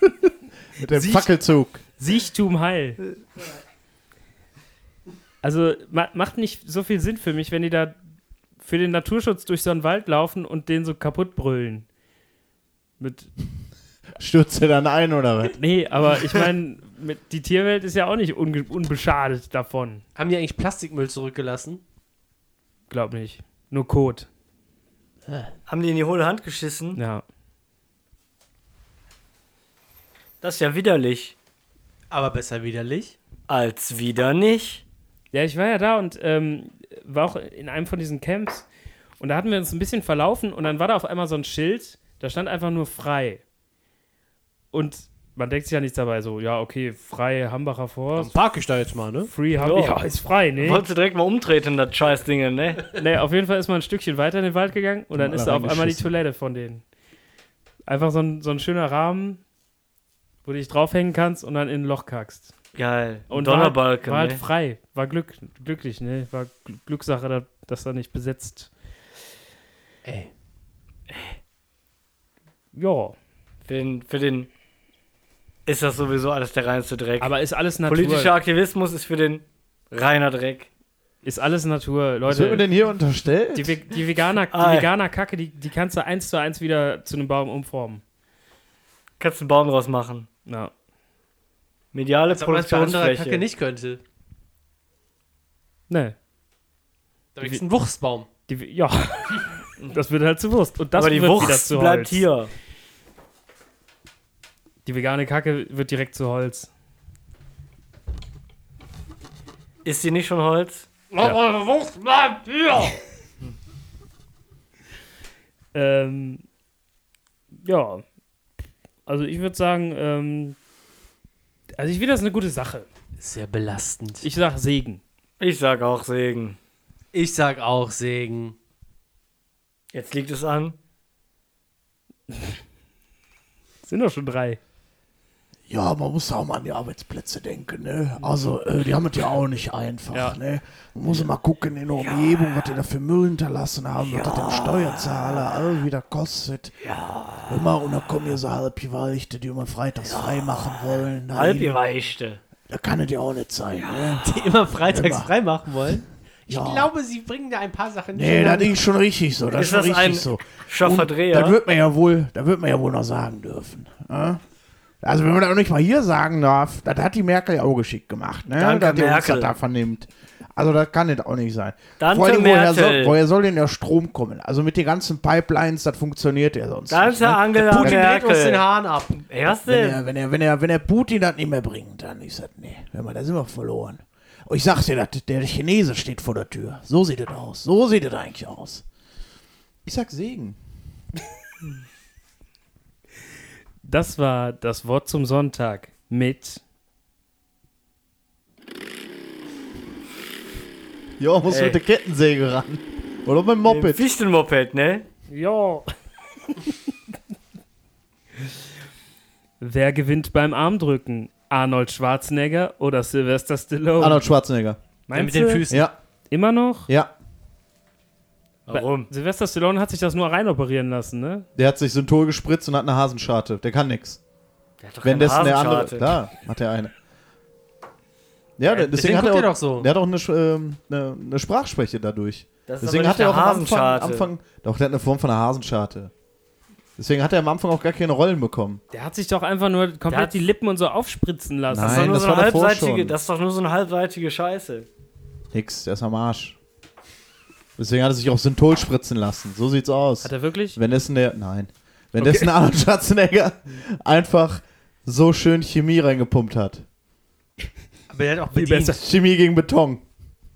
<laughs> Mit dem Siehst- Fackelzug. Siechtum heil. Also ma macht nicht so viel Sinn für mich, wenn die da für den Naturschutz durch so einen Wald laufen und den so kaputt brüllen. Mit Stürzt er dann ein oder was? nee, aber ich meine, die Tierwelt ist ja auch nicht unge- unbeschadet davon. haben die eigentlich Plastikmüll zurückgelassen? Glaub nicht. Nur Kot. Haben die in die hohle Hand geschissen? Ja. Das ist ja widerlich. Aber besser widerlich. Als wieder nicht. Ja, ich war ja da und ähm, war auch in einem von diesen Camps und da hatten wir uns ein bisschen verlaufen und dann war da auf einmal so ein Schild, da stand einfach nur frei. Und man denkt sich ja nichts dabei, so, ja, okay, frei Hambacher Forst, park ich da jetzt mal, ne? free Hambacher, Ja. ist frei, ne? Wolltest du direkt mal umtreten, das Scheißding, ne? Nee, auf jeden Fall ist man ein Stückchen weiter in den Wald gegangen und dann ist da auf einmal die. Toilette von denen. Einfach so ein, so ein schöner Rahmen, wo du dich draufhängen kannst und dann in ein Loch kackst. Geil. Und Donnerbalken, war halt, war ne? halt frei, war Glück, glücklich, ne? War Gl- Glückssache, da- dass er nicht besetzt. Ey. Ja, Für den, für den ist das sowieso alles der reinste Dreck. aber ist alles Natur. Politischer Aktivismus ist für den reiner Dreck. Ist alles Natur, Was wird mir Leute. denn hier unterstellt? Die, die Veganer, die Ah. Veganer Kacke, die, die kannst du eins zu eins wieder zu einem Baum umformen. Kannst einen Baum draus machen. Ja. Mediale Als anderer Kacke Produktionsfläche. nicht könnte. Ne. Da wächst ein Wuchsbaum. Die, ja. <laughs> das wird halt zu Wurst. Und das Aber die wird wieder Wurst zu bleibt Holz. hier. Die vegane Kacke wird direkt zu Holz. Ist die nicht schon Holz? Hier! <laughs> Ähm, ja. Also ich würde sagen, ähm, also ich finde das eine gute Sache. Sehr belastend. Ich, Ich sag Segen. Ich sag auch Segen. ich sag auch Segen. Jetzt liegt es an. <laughs> Sind doch schon drei. Ja, man muss auch mal an die Arbeitsplätze denken, ne? Also, äh, die haben es ja auch nicht einfach, Ja. ne? Man muss mal gucken in der Umgebung, was die da für Müll hinterlassen haben, was das dem Steuerzahler alles wieder kostet. Ja. Immer, und dann kommen hier so Halbgeweichte, die immer freitags frei machen wollen. Nein, Halbgeweichte. Da kann es ja auch nicht sein, ne? Die immer freitags Immer. frei machen wollen. Ich Ja. glaube, sie bringen da ein paar Sachen Nee, das ist schon richtig so, das ist Ist schon das richtig ein so. Scharfer Und Dreher? Das wird man ja wohl, da wird man ja wohl noch sagen dürfen. Ne? Also wenn man das auch nicht mal hier sagen darf, das hat die Merkel ja auch geschickt gemacht, ne? Danke, dass die uns Merkel. das da vernimmt. Also das kann nicht auch nicht sein. Danke, Vor allem, woher Merkel. soll, woher soll denn der Strom kommen? Also mit den ganzen Pipelines, das funktioniert ja sonst Danke, nicht. Ne? Angela Putin dreht uns den. Hahn ab. Hörst Wenn er, wenn, er, wenn, er, wenn er Putin das nicht mehr bringt, dann ist das, nee, hör mal, da sind wir verloren. Und ich sag's dir, das- der Chinese steht vor der Tür. So sieht es aus. So sieht es eigentlich aus. Ich sag Segen. <laughs> Das war das Wort zum Sonntag mit Ja, muss Ey. mit der Kettensäge ran. Oder mit dem Moped. Fichtenmoped, ne? Ja. <laughs> Wer gewinnt beim Armdrücken? Arnold Schwarzenegger oder Sylvester Stallone? Arnold Schwarzenegger. Meinst mit den du? Füßen. Ja, Immer noch? ja. Warum? Sylvester Stallone hat sich das nur reinoperieren lassen, ne? Der hat sich Synthol gespritzt und hat eine Hasenscharte. Der kann nix. Der hat doch Wenn dessen der andere. Hasenscharte. Klar, hat er eine. Ja, der- deswegen deswegen hat er auch, doch so. Der hat auch eine, ähm, eine, eine Sprachschwäche dadurch. Das ist Deswegen aber hat er auch eine am Anfang, Hasenscharte. Anfang. Doch, der hat eine Form von einer Hasenscharte. Deswegen hat er am Anfang auch gar keine Rollen bekommen. Der hat sich doch einfach nur Der komplett hat- die Lippen und so aufspritzen lassen. Das ist doch Nein, nur das so eine halbseitige, das ist doch nur so eine halbseitige Scheiße. Nix, der ist am Arsch. Deswegen hat er sich auch Synthol spritzen lassen. So sieht's aus. Hat er wirklich? Wenn dessen der. Nein. Wenn dessen Arnold Schwarzenegger <laughs> einfach so schön Chemie reingepumpt hat. Aber der hat auch bedient. besser. Chemie gegen Beton.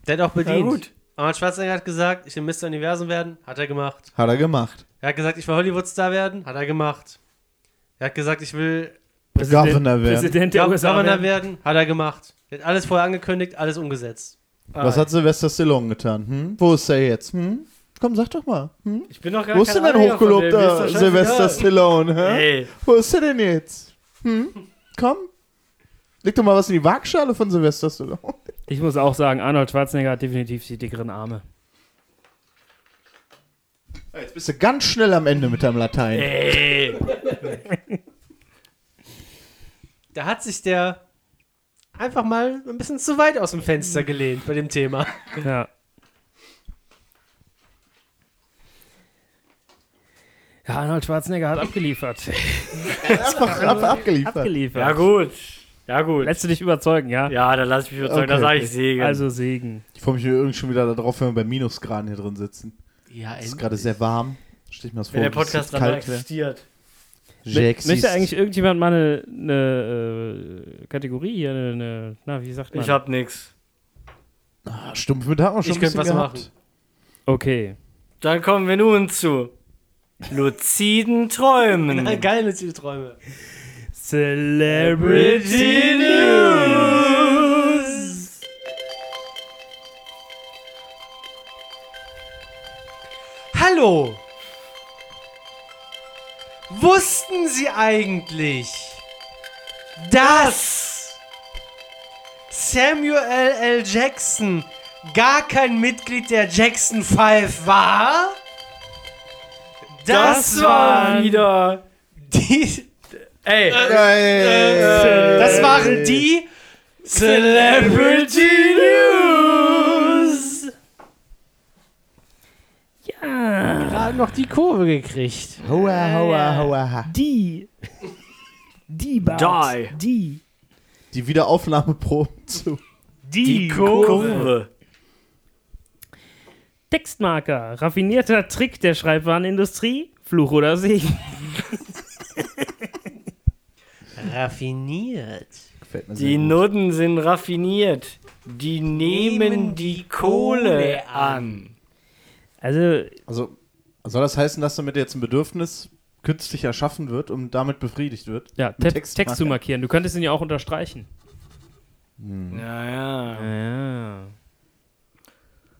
Der hat auch bedient. Ja, gut. Arnold Schwarzenegger hat gesagt, ich will Mr. Universum werden. Hat er gemacht. Hat er gemacht. Er hat gesagt, ich will Hollywood-Star werden. Hat er gemacht. Er hat gesagt, ich will Governor werden. Präsident der Gov- USA Governor werden. werden. Hat er gemacht. Er hat alles vorher angekündigt, alles umgesetzt. Was hat Sylvester Stallone getan? Hm? Wo ist er jetzt? Hm? Komm, sag doch mal. Hm? Ich bin doch gar Wo ist denn dein hochgelobter Sylvester. Stallone? Hä? Wo ist er denn jetzt? Hm? Komm. Leg doch mal was in die Waagschale von Sylvester Stallone. Ich muss auch sagen, Arnold Schwarzenegger hat definitiv die dickeren Arme. Jetzt bist du ganz schnell am Ende mit deinem Latein. ey. Da hat sich der einfach mal ein bisschen zu weit aus dem Fenster gelehnt bei dem Thema. Ja. Ja, Arnold Schwarzenegger hat abgeliefert. Einfach <laughs> ab, abgeliefert. abgeliefert. Ja, gut. Ja, gut. Lässt du dich überzeugen, ja? Ja, da lass ich mich überzeugen, da Okay, sage ich. Segen. Also Segen. Ich freue mich irgendwie schon wieder darauf, wenn wir bei Minusgraden hier drin sitzen. Ja, Es ist gerade sehr warm. Stell ich mir das vor. wenn der Podcast dann existiert. Jax Möchte eigentlich irgendjemand mal eine, eine äh, Kategorie hier, eine, eine, na, wie sagt man? Ich hab nix. Ah, Stumpf mit haben wir schon Ich ein bisschen was gehabt. machen. Okay. Dann kommen wir nun zu luziden Träumen. <laughs> Na, geile Träume. Celebrity News. Hallo! Wussten Sie eigentlich, dass Samuel L. Jackson gar kein Mitglied der Jackson 5 war? Das war wieder. die. Ey, Geil. Das waren die Celebrity News. Ja. Gerade noch die Kurve gekriegt. Hoa, hoa, hoa. Die. Die Bart. Die. Die. Die Wiederaufnahmeproben zu. Die, Kurve. Textmarker. Raffinierter Trick der Schreibwarenindustrie. Fluch oder Segen. <laughs> Raffiniert. Gefällt mir sehr Die gut. Noten sind raffiniert. Die nehmen die Kohle an. Also, Also, soll das heißen, dass damit jetzt ein Bedürfnis künstlich erschaffen wird und damit befriedigt wird? ja, Te Textmarker. Text zu markieren. Du könntest ihn ja auch unterstreichen. Ja, ja. Ja.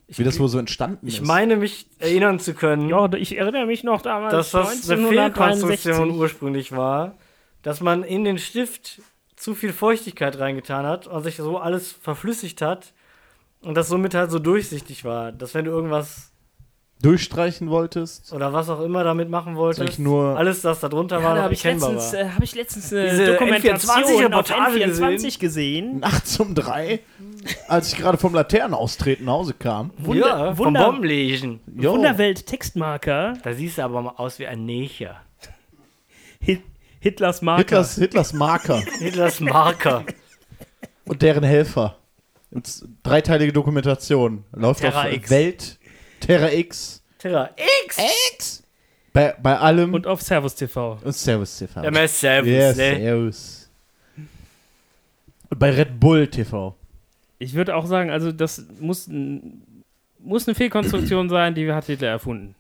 Ich, Wie das wohl so entstanden ich ist. meine, mich erinnern zu können, Ja, ich erinnere mich noch damals. dass das eine 1963. Fehlkonstruktion ursprünglich war, dass man in den Stift zu viel Feuchtigkeit reingetan hat und sich so alles verflüssigt hat und das somit halt so durchsichtig war, dass wenn du irgendwas durchstreichen wolltest. oder was auch immer damit machen wolltest, Eigentlich nur- alles, das da drunter Ja, war, da habe ich, letztens, war. äh, hab ich letztens eine Diese Dokumentation auf N24-Reportage N24 gesehen. Nachts um drei, als ich gerade vom Laternenaustreten nach Hause kam. Wunder, ja, vom Wunder, Bombenlesen. Jo. Wunderwelt Textmarker. Da siehst du aber mal aus wie ein Necher. Hit Hitlers Marker. Hitlers, Hitlers Marker <laughs> Hitlers Marker. und deren Helfer. Dreiteilige Dokumentation. Läuft Terra auf X. Welt, Terra X. Terra X. X. Bei, bei allem. Und auf Servus TV. und Servus TV. Ja, mehr Servus, Ja, ne? Servus. Und bei Red Bull TV. Ich würde auch sagen, also das muss, muss eine Fehlkonstruktion sein, die hat Hitler erfunden.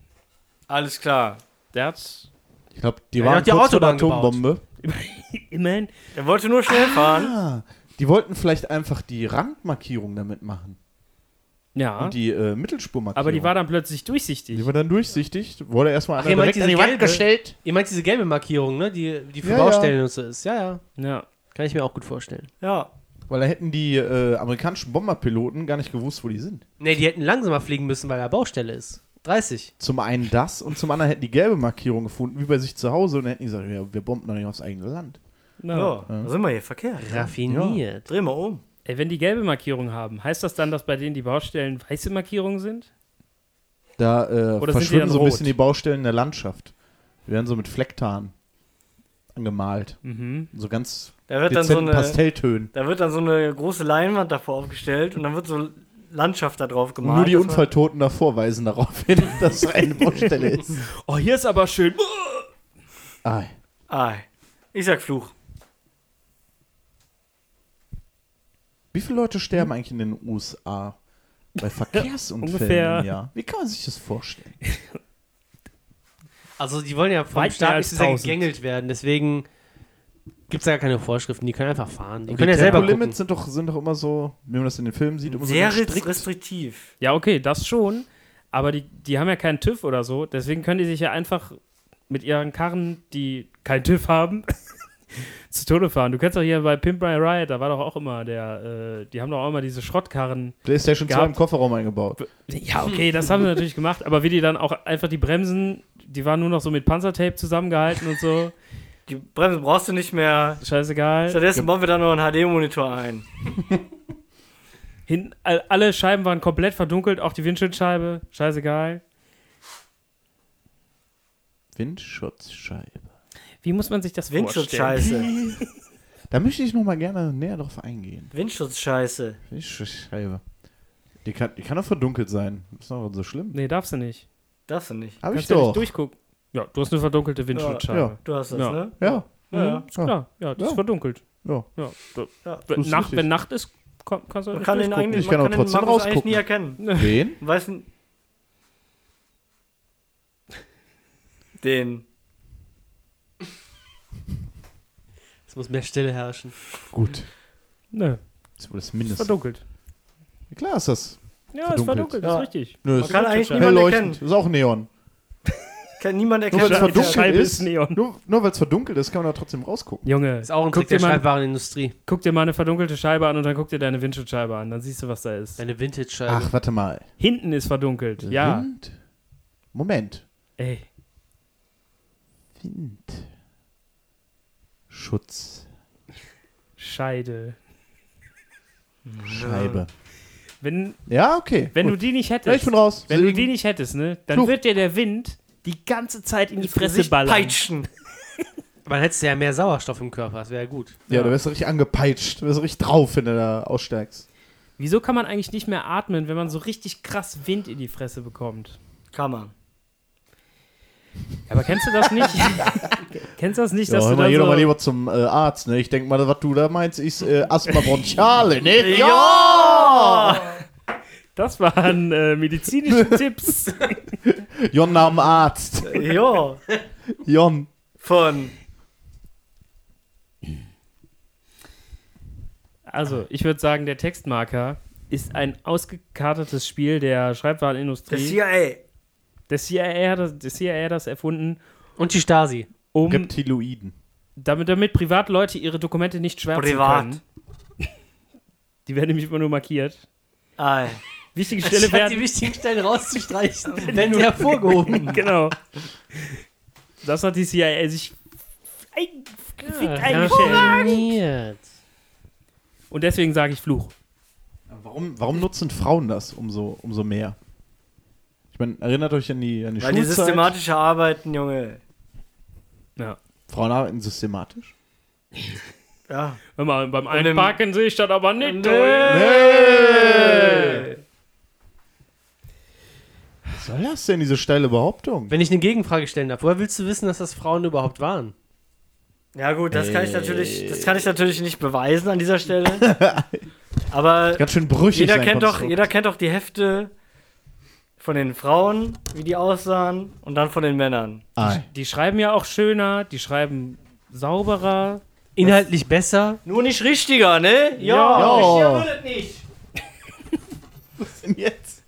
Alles klar. Der hat Ich glaube, die Ja, waren der hat die kurz vor der. Atombombe. <laughs> immerhin. Er wollte nur schnell fahren. Ah, die wollten vielleicht einfach die Randmarkierung damit machen. Ja. Und die äh, Mittelspurmarkierung. aber die war dann plötzlich durchsichtig. Die war dann durchsichtig. Wurde erstmal Ach, ihr meint diese an die Wand gelbe? gestellt. Ihr meint diese gelbe Markierung, ne? Die, die für Ja, Baustellen und so ist. Ja, ja. Ja. Kann ich mir auch gut vorstellen. Ja. Weil da hätten die äh, amerikanischen Bomberpiloten gar nicht gewusst, wo die sind. Ne, die hätten langsamer fliegen müssen, weil da Baustelle ist. 30. Zum einen das und zum anderen hätten die gelbe Markierung gefunden, wie bei sich zu Hause. Und dann hätten die gesagt, ja, wir bomben doch nicht aufs eigene Land. Ja. Ja, da sind wir hier verkehrt. Raffiniert. Dreh mal um. Ey, wenn die gelbe Markierung haben, heißt das dann, dass bei denen die Baustellen weiße Markierungen sind? Da äh, Oder dann so ein rot? bisschen die Baustellen in der Landschaft. Die werden so mit Flecktarn angemalt. Mhm. So ganz Da wird dann so eine, Pastelltönen. da wird dann so eine große Leinwand davor aufgestellt und dann wird so Landschaft da drauf Und gemalt. nur die Unfalltoten davor weisen darauf hin, <laughs> dass es eine Baustelle ist. Oh, hier ist aber schön. Ah, Ah, ich sag Fluch. Wie viele Leute sterben eigentlich in den USA bei Verkehrsunfällen Ungefähr- im Jahr? Wie kann man sich das vorstellen? <laughs> Also die wollen ja vom Weit Staat nicht sehr 1000. gegängelt werden, deswegen gibt es da gar keine Vorschriften. Die können einfach fahren. Die Die können ja selber gucken. Sind doch, sind doch immer so, wie man das in den Filmen sieht, immer Sehr so strikt. restriktiv. Ja, okay, das schon. Aber die, die haben ja keinen TÜV oder so. Deswegen können die sich ja einfach mit ihren Karren, die keinen TÜV haben, <laughs> <laughs> zu Tode fahren. Du kennst doch hier bei Pimp My Ride, da war doch auch immer der, äh, die haben doch auch immer diese Schrottkarren. PlayStation 2 Gehabt. im Kofferraum eingebaut. Ja, okay, das haben sie natürlich gemacht. Aber wie die dann auch einfach die Bremsen, die waren nur noch so mit Panzertape zusammengehalten und so. Die Bremse brauchst du nicht mehr. Scheißegal. Stattdessen bauen wir da noch einen HD-Monitor ein. <laughs> Hin, all- alle Scheiben waren komplett verdunkelt, auch die Windschutzscheibe. Scheißegal. Windschutzscheibe. Wie muss man sich das vorstellen? Windschutzscheiße. <laughs> Da möchte ich noch mal gerne näher drauf eingehen. Windschutzscheiße. Windschutzscheibe. Die kann, die kann doch verdunkelt sein. Ist doch so schlimm. Nee, darfst du nicht. Darfst du nicht. Hab ich Kannst ja nicht doch. durchgucken. Ja, du hast eine verdunkelte Windschutzscheibe. Ja. Du hast das, Ja. ne? Ja, Ja, Ja, ist klar. Ja, das Ja. ist verdunkelt. ja. Ja. da- ja. Wenn, ist Nacht, richtig. wenn Nacht ist, kann, kannst du Man nicht kann den durchgucken. eigentlich, Ich kann man auch kann den trotzdem Markus eigentlich rausgucken. nie erkennen. Wen? Weißt du? <laughs> Den. Es muss mehr Stille herrschen. Gut. Nö, Das ist wohl das ist Mindeste. verdunkelt. Klar ist das. Ja, ist Verdunkelt. verdunkelt, das Ja. ist richtig. Nö, Man ist kann eigentlich niemand leuchtend. erkennen. Ist auch Neon. Kann niemand Nur erkennen. weil es verdunkelt ist ist, Neon. nur, nur weil es verdunkelt ist, kann man da trotzdem rausgucken. Junge, Ist auch ein guck Trick der dir, mal, Schreibwarenindustrie. guck dir mal eine verdunkelte Scheibe an und dann guck dir deine Windschutzscheibe an. Dann siehst du, was da ist. Eine Vintage-Scheibe. Ach, warte mal. Hinten ist verdunkelt. Ja. Wind? Moment. Ey, Wind. Schutz. Scheide. Scheibe. Wenn, Ja, okay. wenn du gut. die nicht ja, ich hättest, bin raus. wenn du Deswegen- die nicht hättest, ne, dann Fluch. wird dir der Wind die ganze Zeit in die Fresse ballern. peitschen. Aber dann hättest du ja mehr Sauerstoff im Körper. Das wäre ja gut. ja, du wirst richtig angepeitscht. Du wirst richtig drauf, wenn du da aussteigst. Wieso kann man eigentlich nicht mehr atmen, wenn man so richtig krass Wind in die Fresse bekommt? Kann man. Aber kennst du das nicht? <laughs> kennst du das nicht, Ja, dass hör du dann geh doch so, mal lieber zum äh, Arzt. Ne? Ich denke mal, was du da meinst, ist äh, Asthma bronchiale. Ne? Ja! Das waren äh, medizinische <laughs> Tipps. Jon am Arzt. Ja. Jon. Von. Also, ich würde sagen, der Textmarker ist ein ausgekartetes Spiel der Schreibwarenindustrie. Das CIA. Der CIA, hat das, der CIA hat das erfunden, Und die Stasi. um Reptiloiden. damit, damit Privatleute ihre Dokumente nicht schwärzen Privat. können. Die werden nämlich immer nur markiert. Ei. Wichtige Stelle Statt die werden. wichtigen Stellen rauszustreichen, <laughs> werden die hervorgehoben. <laughs> genau. Das hat die CIA sich ein, Ja, eingestellt. Und deswegen sage ich Fluch. Warum, warum nutzen Frauen das umso, umso mehr? Ich meine, erinnert euch an die, an die Weil die Schulzeit. systematische Arbeiten, Junge. Ja. Frauen arbeiten systematisch. Ja. Hör mal, beim im- Einparken sehe ich das aber nicht. Nee. Was soll das denn, diese steile Behauptung? Wenn ich eine Gegenfrage stellen darf, woher willst du wissen, dass das Frauen überhaupt waren? Ja gut, das kann ich natürlich, das kann ich natürlich nicht beweisen an dieser Stelle. <laughs> Aber Ganz schön brüchig. jeder kennt doch, jeder kennt doch die Hefte von den Frauen, wie die aussahen, und dann von den Männern. Ei. Die schreiben ja auch schöner, die schreiben sauberer. Inhaltlich besser. Nur nicht richtiger, ne? Ja. richtiger wird es nicht. <laughs> Was denn jetzt?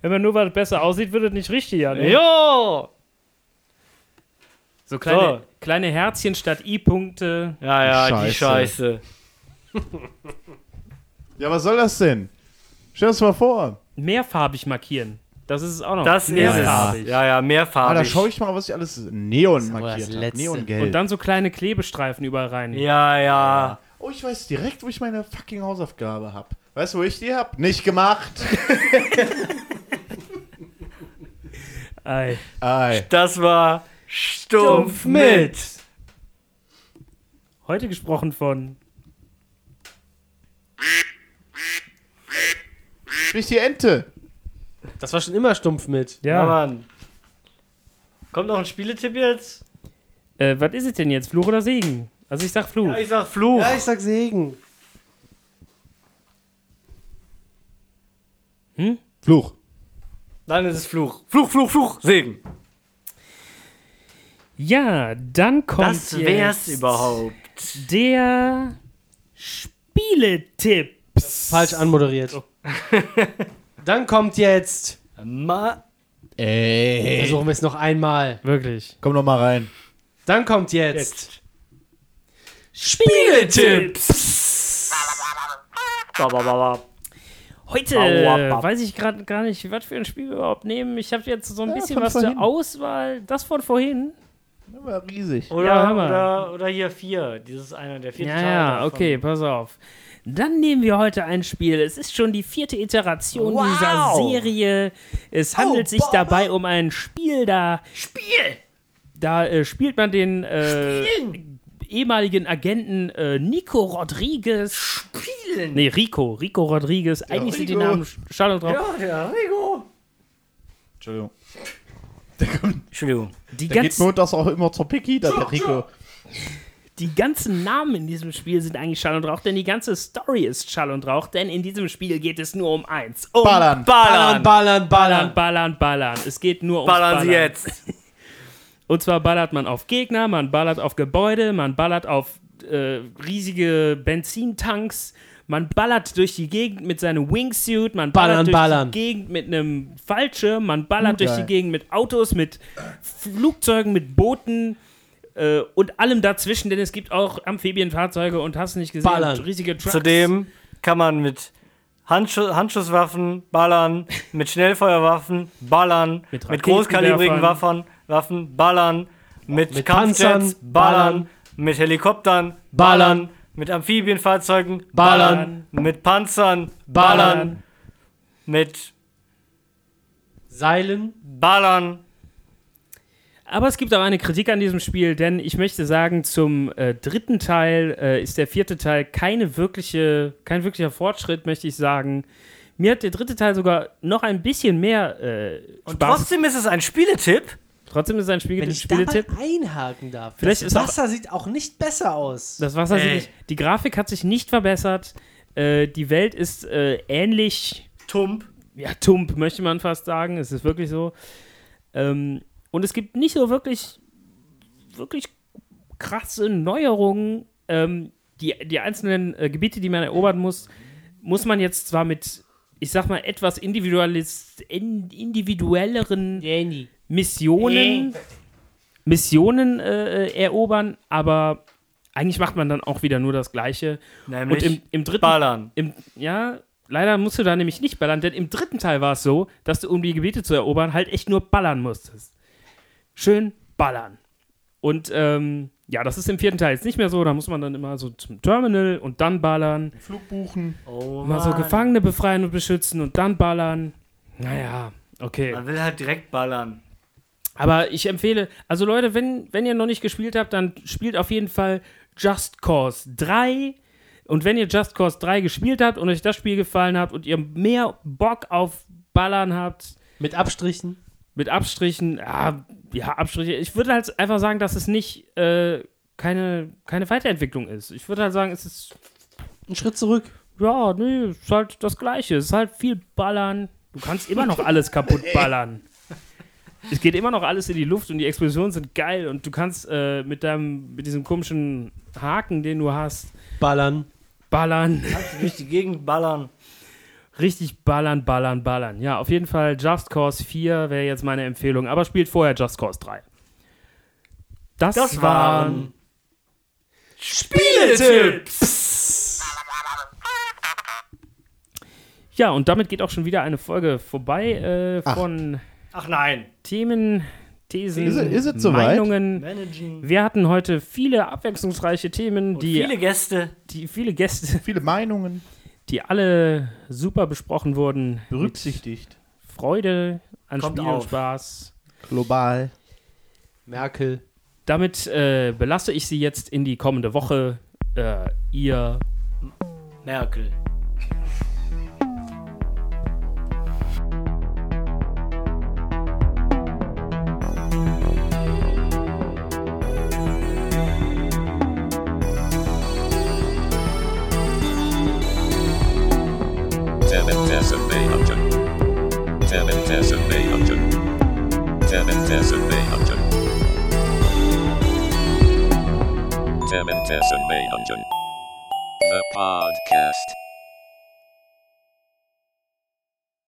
Wenn man nur was besser aussieht, wird es nicht richtiger. Ne? Ja. So kleine, So. kleine Herzchen statt I-Punkte. Ja, ja, die Scheiße. Scheiße. <laughs> Ja, was soll das denn? Stell das mal vor. Mehrfarbig markieren. Das ist es auch noch. Das ist es. Ja, ja, Ah, mehrfarbig. da schaue ich mal, was ich alles Neon markiert habe. Neongelb. Und dann so kleine Klebestreifen überall rein. Ja, ja. oh, ich weiß direkt, wo ich meine fucking Hausaufgabe habe. Weißt du, wo ich die hab? Nicht gemacht. <laughs> Ei. Ei. Das war stumpf mit. Heute gesprochen von. Sprich die Ente. Das war schon immer stumpf mit. Ja, Ja. Mann. Kommt noch ein Spieletipp jetzt? Äh, was ist es denn jetzt? Fluch oder Segen? Also ich sag Fluch. Ja, ich sag Fluch. Ja, ich sag Segen. Fluch. Dann ist es Fluch. Fluch, Fluch, Fluch, Segen. Ja, dann kommt Das wär's jetzt überhaupt. der Spieletipp. Falsch anmoderiert. <laughs> Dann kommt jetzt. Ma Ey. Versuchen wir es noch einmal. Wirklich. Komm noch mal rein. Dann kommt jetzt. Spieletipps. Ba, ba. Heute weiß ich gerade gar nicht, was für ein Spiel wir überhaupt nehmen. Ich habe jetzt so ein Ja, bisschen was vorhin. zur Auswahl. Das von vorhin. Das war riesig. Oder, Ja, Hammer. oder, oder hier vier. Dieses einer der vierte Ja, ja, okay, pass auf. Dann nehmen wir heute ein Spiel. Es ist schon die vierte Iteration Wow. dieser Serie. Es handelt sich dabei um ein Spiel, da, Spiel! da äh, spielt man den äh, ehemaligen Agenten äh, Nico Rodriguez. Spielen! Nee, Rico. Rico Rodriguez. Eigentlich sind die Rico. Namen und drauf. Ja, der Rigo. Entschuldigung. Entschuldigung. Die, Der geht montags auch immer zur Piki, da der Rico. Die ganzen Namen in diesem Spiel sind eigentlich Schall und Rauch, denn die ganze Story ist Schall und Rauch, denn in diesem Spiel geht es nur um eins. Um Ballern. Ballern! ballern, Ballern, ballern, ballern. Es geht nur um Ballern Sie jetzt! <laughs> Und zwar ballert man auf Gegner, man ballert auf Gebäude, man ballert auf äh, riesige Benzintanks, man ballert durch die Gegend mit seinem Wingsuit, man ballert Ballern, durch ballern. die Gegend mit einem Fallschirm, man ballert Uh, durch die Gegend mit Autos, mit Flugzeugen, mit Booten äh, und allem dazwischen, denn es gibt auch Amphibienfahrzeuge und hast du nicht gesehen, Ballern. riesige Trucks. Zudem kann man mit Handschu Handschusswaffen ballern, mit Schnellfeuerwaffen ballern, Mit mit, großkalibrigen. Waffen, Waffen ballern, mit, Mit Kampfjets Panzern, ballern, mit Helikoptern Ballern. ballern, mit Amphibienfahrzeugen Ballern. mit Panzern ballern, mit Seilen. Ballern. Aber es gibt auch eine Kritik an diesem Spiel, denn ich möchte sagen, zum äh, dritten Teil äh, ist der vierte Teil keine wirkliche, kein wirklicher Fortschritt, möchte ich sagen. Mir hat der dritte Teil sogar noch ein bisschen mehr äh, Und Spaß. trotzdem ist es ein Spieletipp. trotzdem ist es ein Spiel Wenn ich da mal Spieletipp. einhaken darf. Vielleicht das ist auch- Wasser sieht auch nicht besser aus. Das Wasser sieht Ey. nicht, die Grafik hat sich nicht verbessert. Äh, die Welt ist äh, ähnlich Tump. ja, tump, möchte man fast sagen. Es ist wirklich so. Ähm, und es gibt nicht so wirklich, wirklich krasse Neuerungen. Ähm, die, die einzelnen äh, Gebiete, die man erobern muss, muss man jetzt zwar mit, ich sag mal, etwas in, individuelleren Danny. Missionen, Missionen äh, erobern, aber eigentlich macht man dann auch wieder nur das Gleiche. Nämlich Und im, im dritten Ballern. im, ja, leider musst du da nämlich nicht ballern, denn im dritten Teil war es so, dass du, um die Gebiete zu erobern, halt echt nur ballern musstest. Schön ballern. Und ähm, ja, das ist im vierten Teil jetzt nicht mehr so, da muss man dann immer so zum Terminal und dann ballern. Flug buchen. Oh Mal so. Gefangene befreien und beschützen und dann ballern. Naja, okay. Man will halt direkt ballern. Aber ich empfehle, also Leute, wenn, wenn ihr noch nicht gespielt habt, dann spielt auf jeden Fall Just Cause 3. Und wenn ihr Just Cause 3 gespielt habt und euch das Spiel gefallen hat und ihr mehr Bock auf Ballern habt, Mit Abstrichen. Mit Abstrichen, ja, ja Abstriche, ich würde halt einfach sagen, dass es nicht äh, keine, keine Weiterentwicklung ist. Ich würde halt sagen, es ist, Ein Schritt zurück. ja, nee, es ist halt das Gleiche. Es ist halt viel Ballern. Du kannst immer noch alles kaputt <laughs> ballern. Es geht immer noch alles in die Luft und die Explosionen sind geil und du kannst äh, mit deinem, mit diesem komischen Haken, den du hast, Ballern. ballern. Kannst du durch die Gegend ballern. Richtig ballern, ballern, ballern. Ja, auf jeden Fall Just Cause 4 wäre jetzt meine Empfehlung, aber spielt vorher Just Cause 3. Das, Das waren Spieletipps. Ja, und damit geht auch schon wieder eine Folge vorbei äh, Ach. von Ach nein. Themen, Thesen, ist es soweit? Meinungen. Managen. Wir hatten heute viele abwechslungsreiche Themen, Und die viele Gäste. die viele Gäste, Viele Meinungen. Die alle super besprochen wurden. Berücksichtigt. Freude an Kommt Spiel und auf. Spaß. Global. Merkel. Damit äh, belasse ich Sie jetzt in die kommende Woche. Äh, ihr Merkel. The podcast.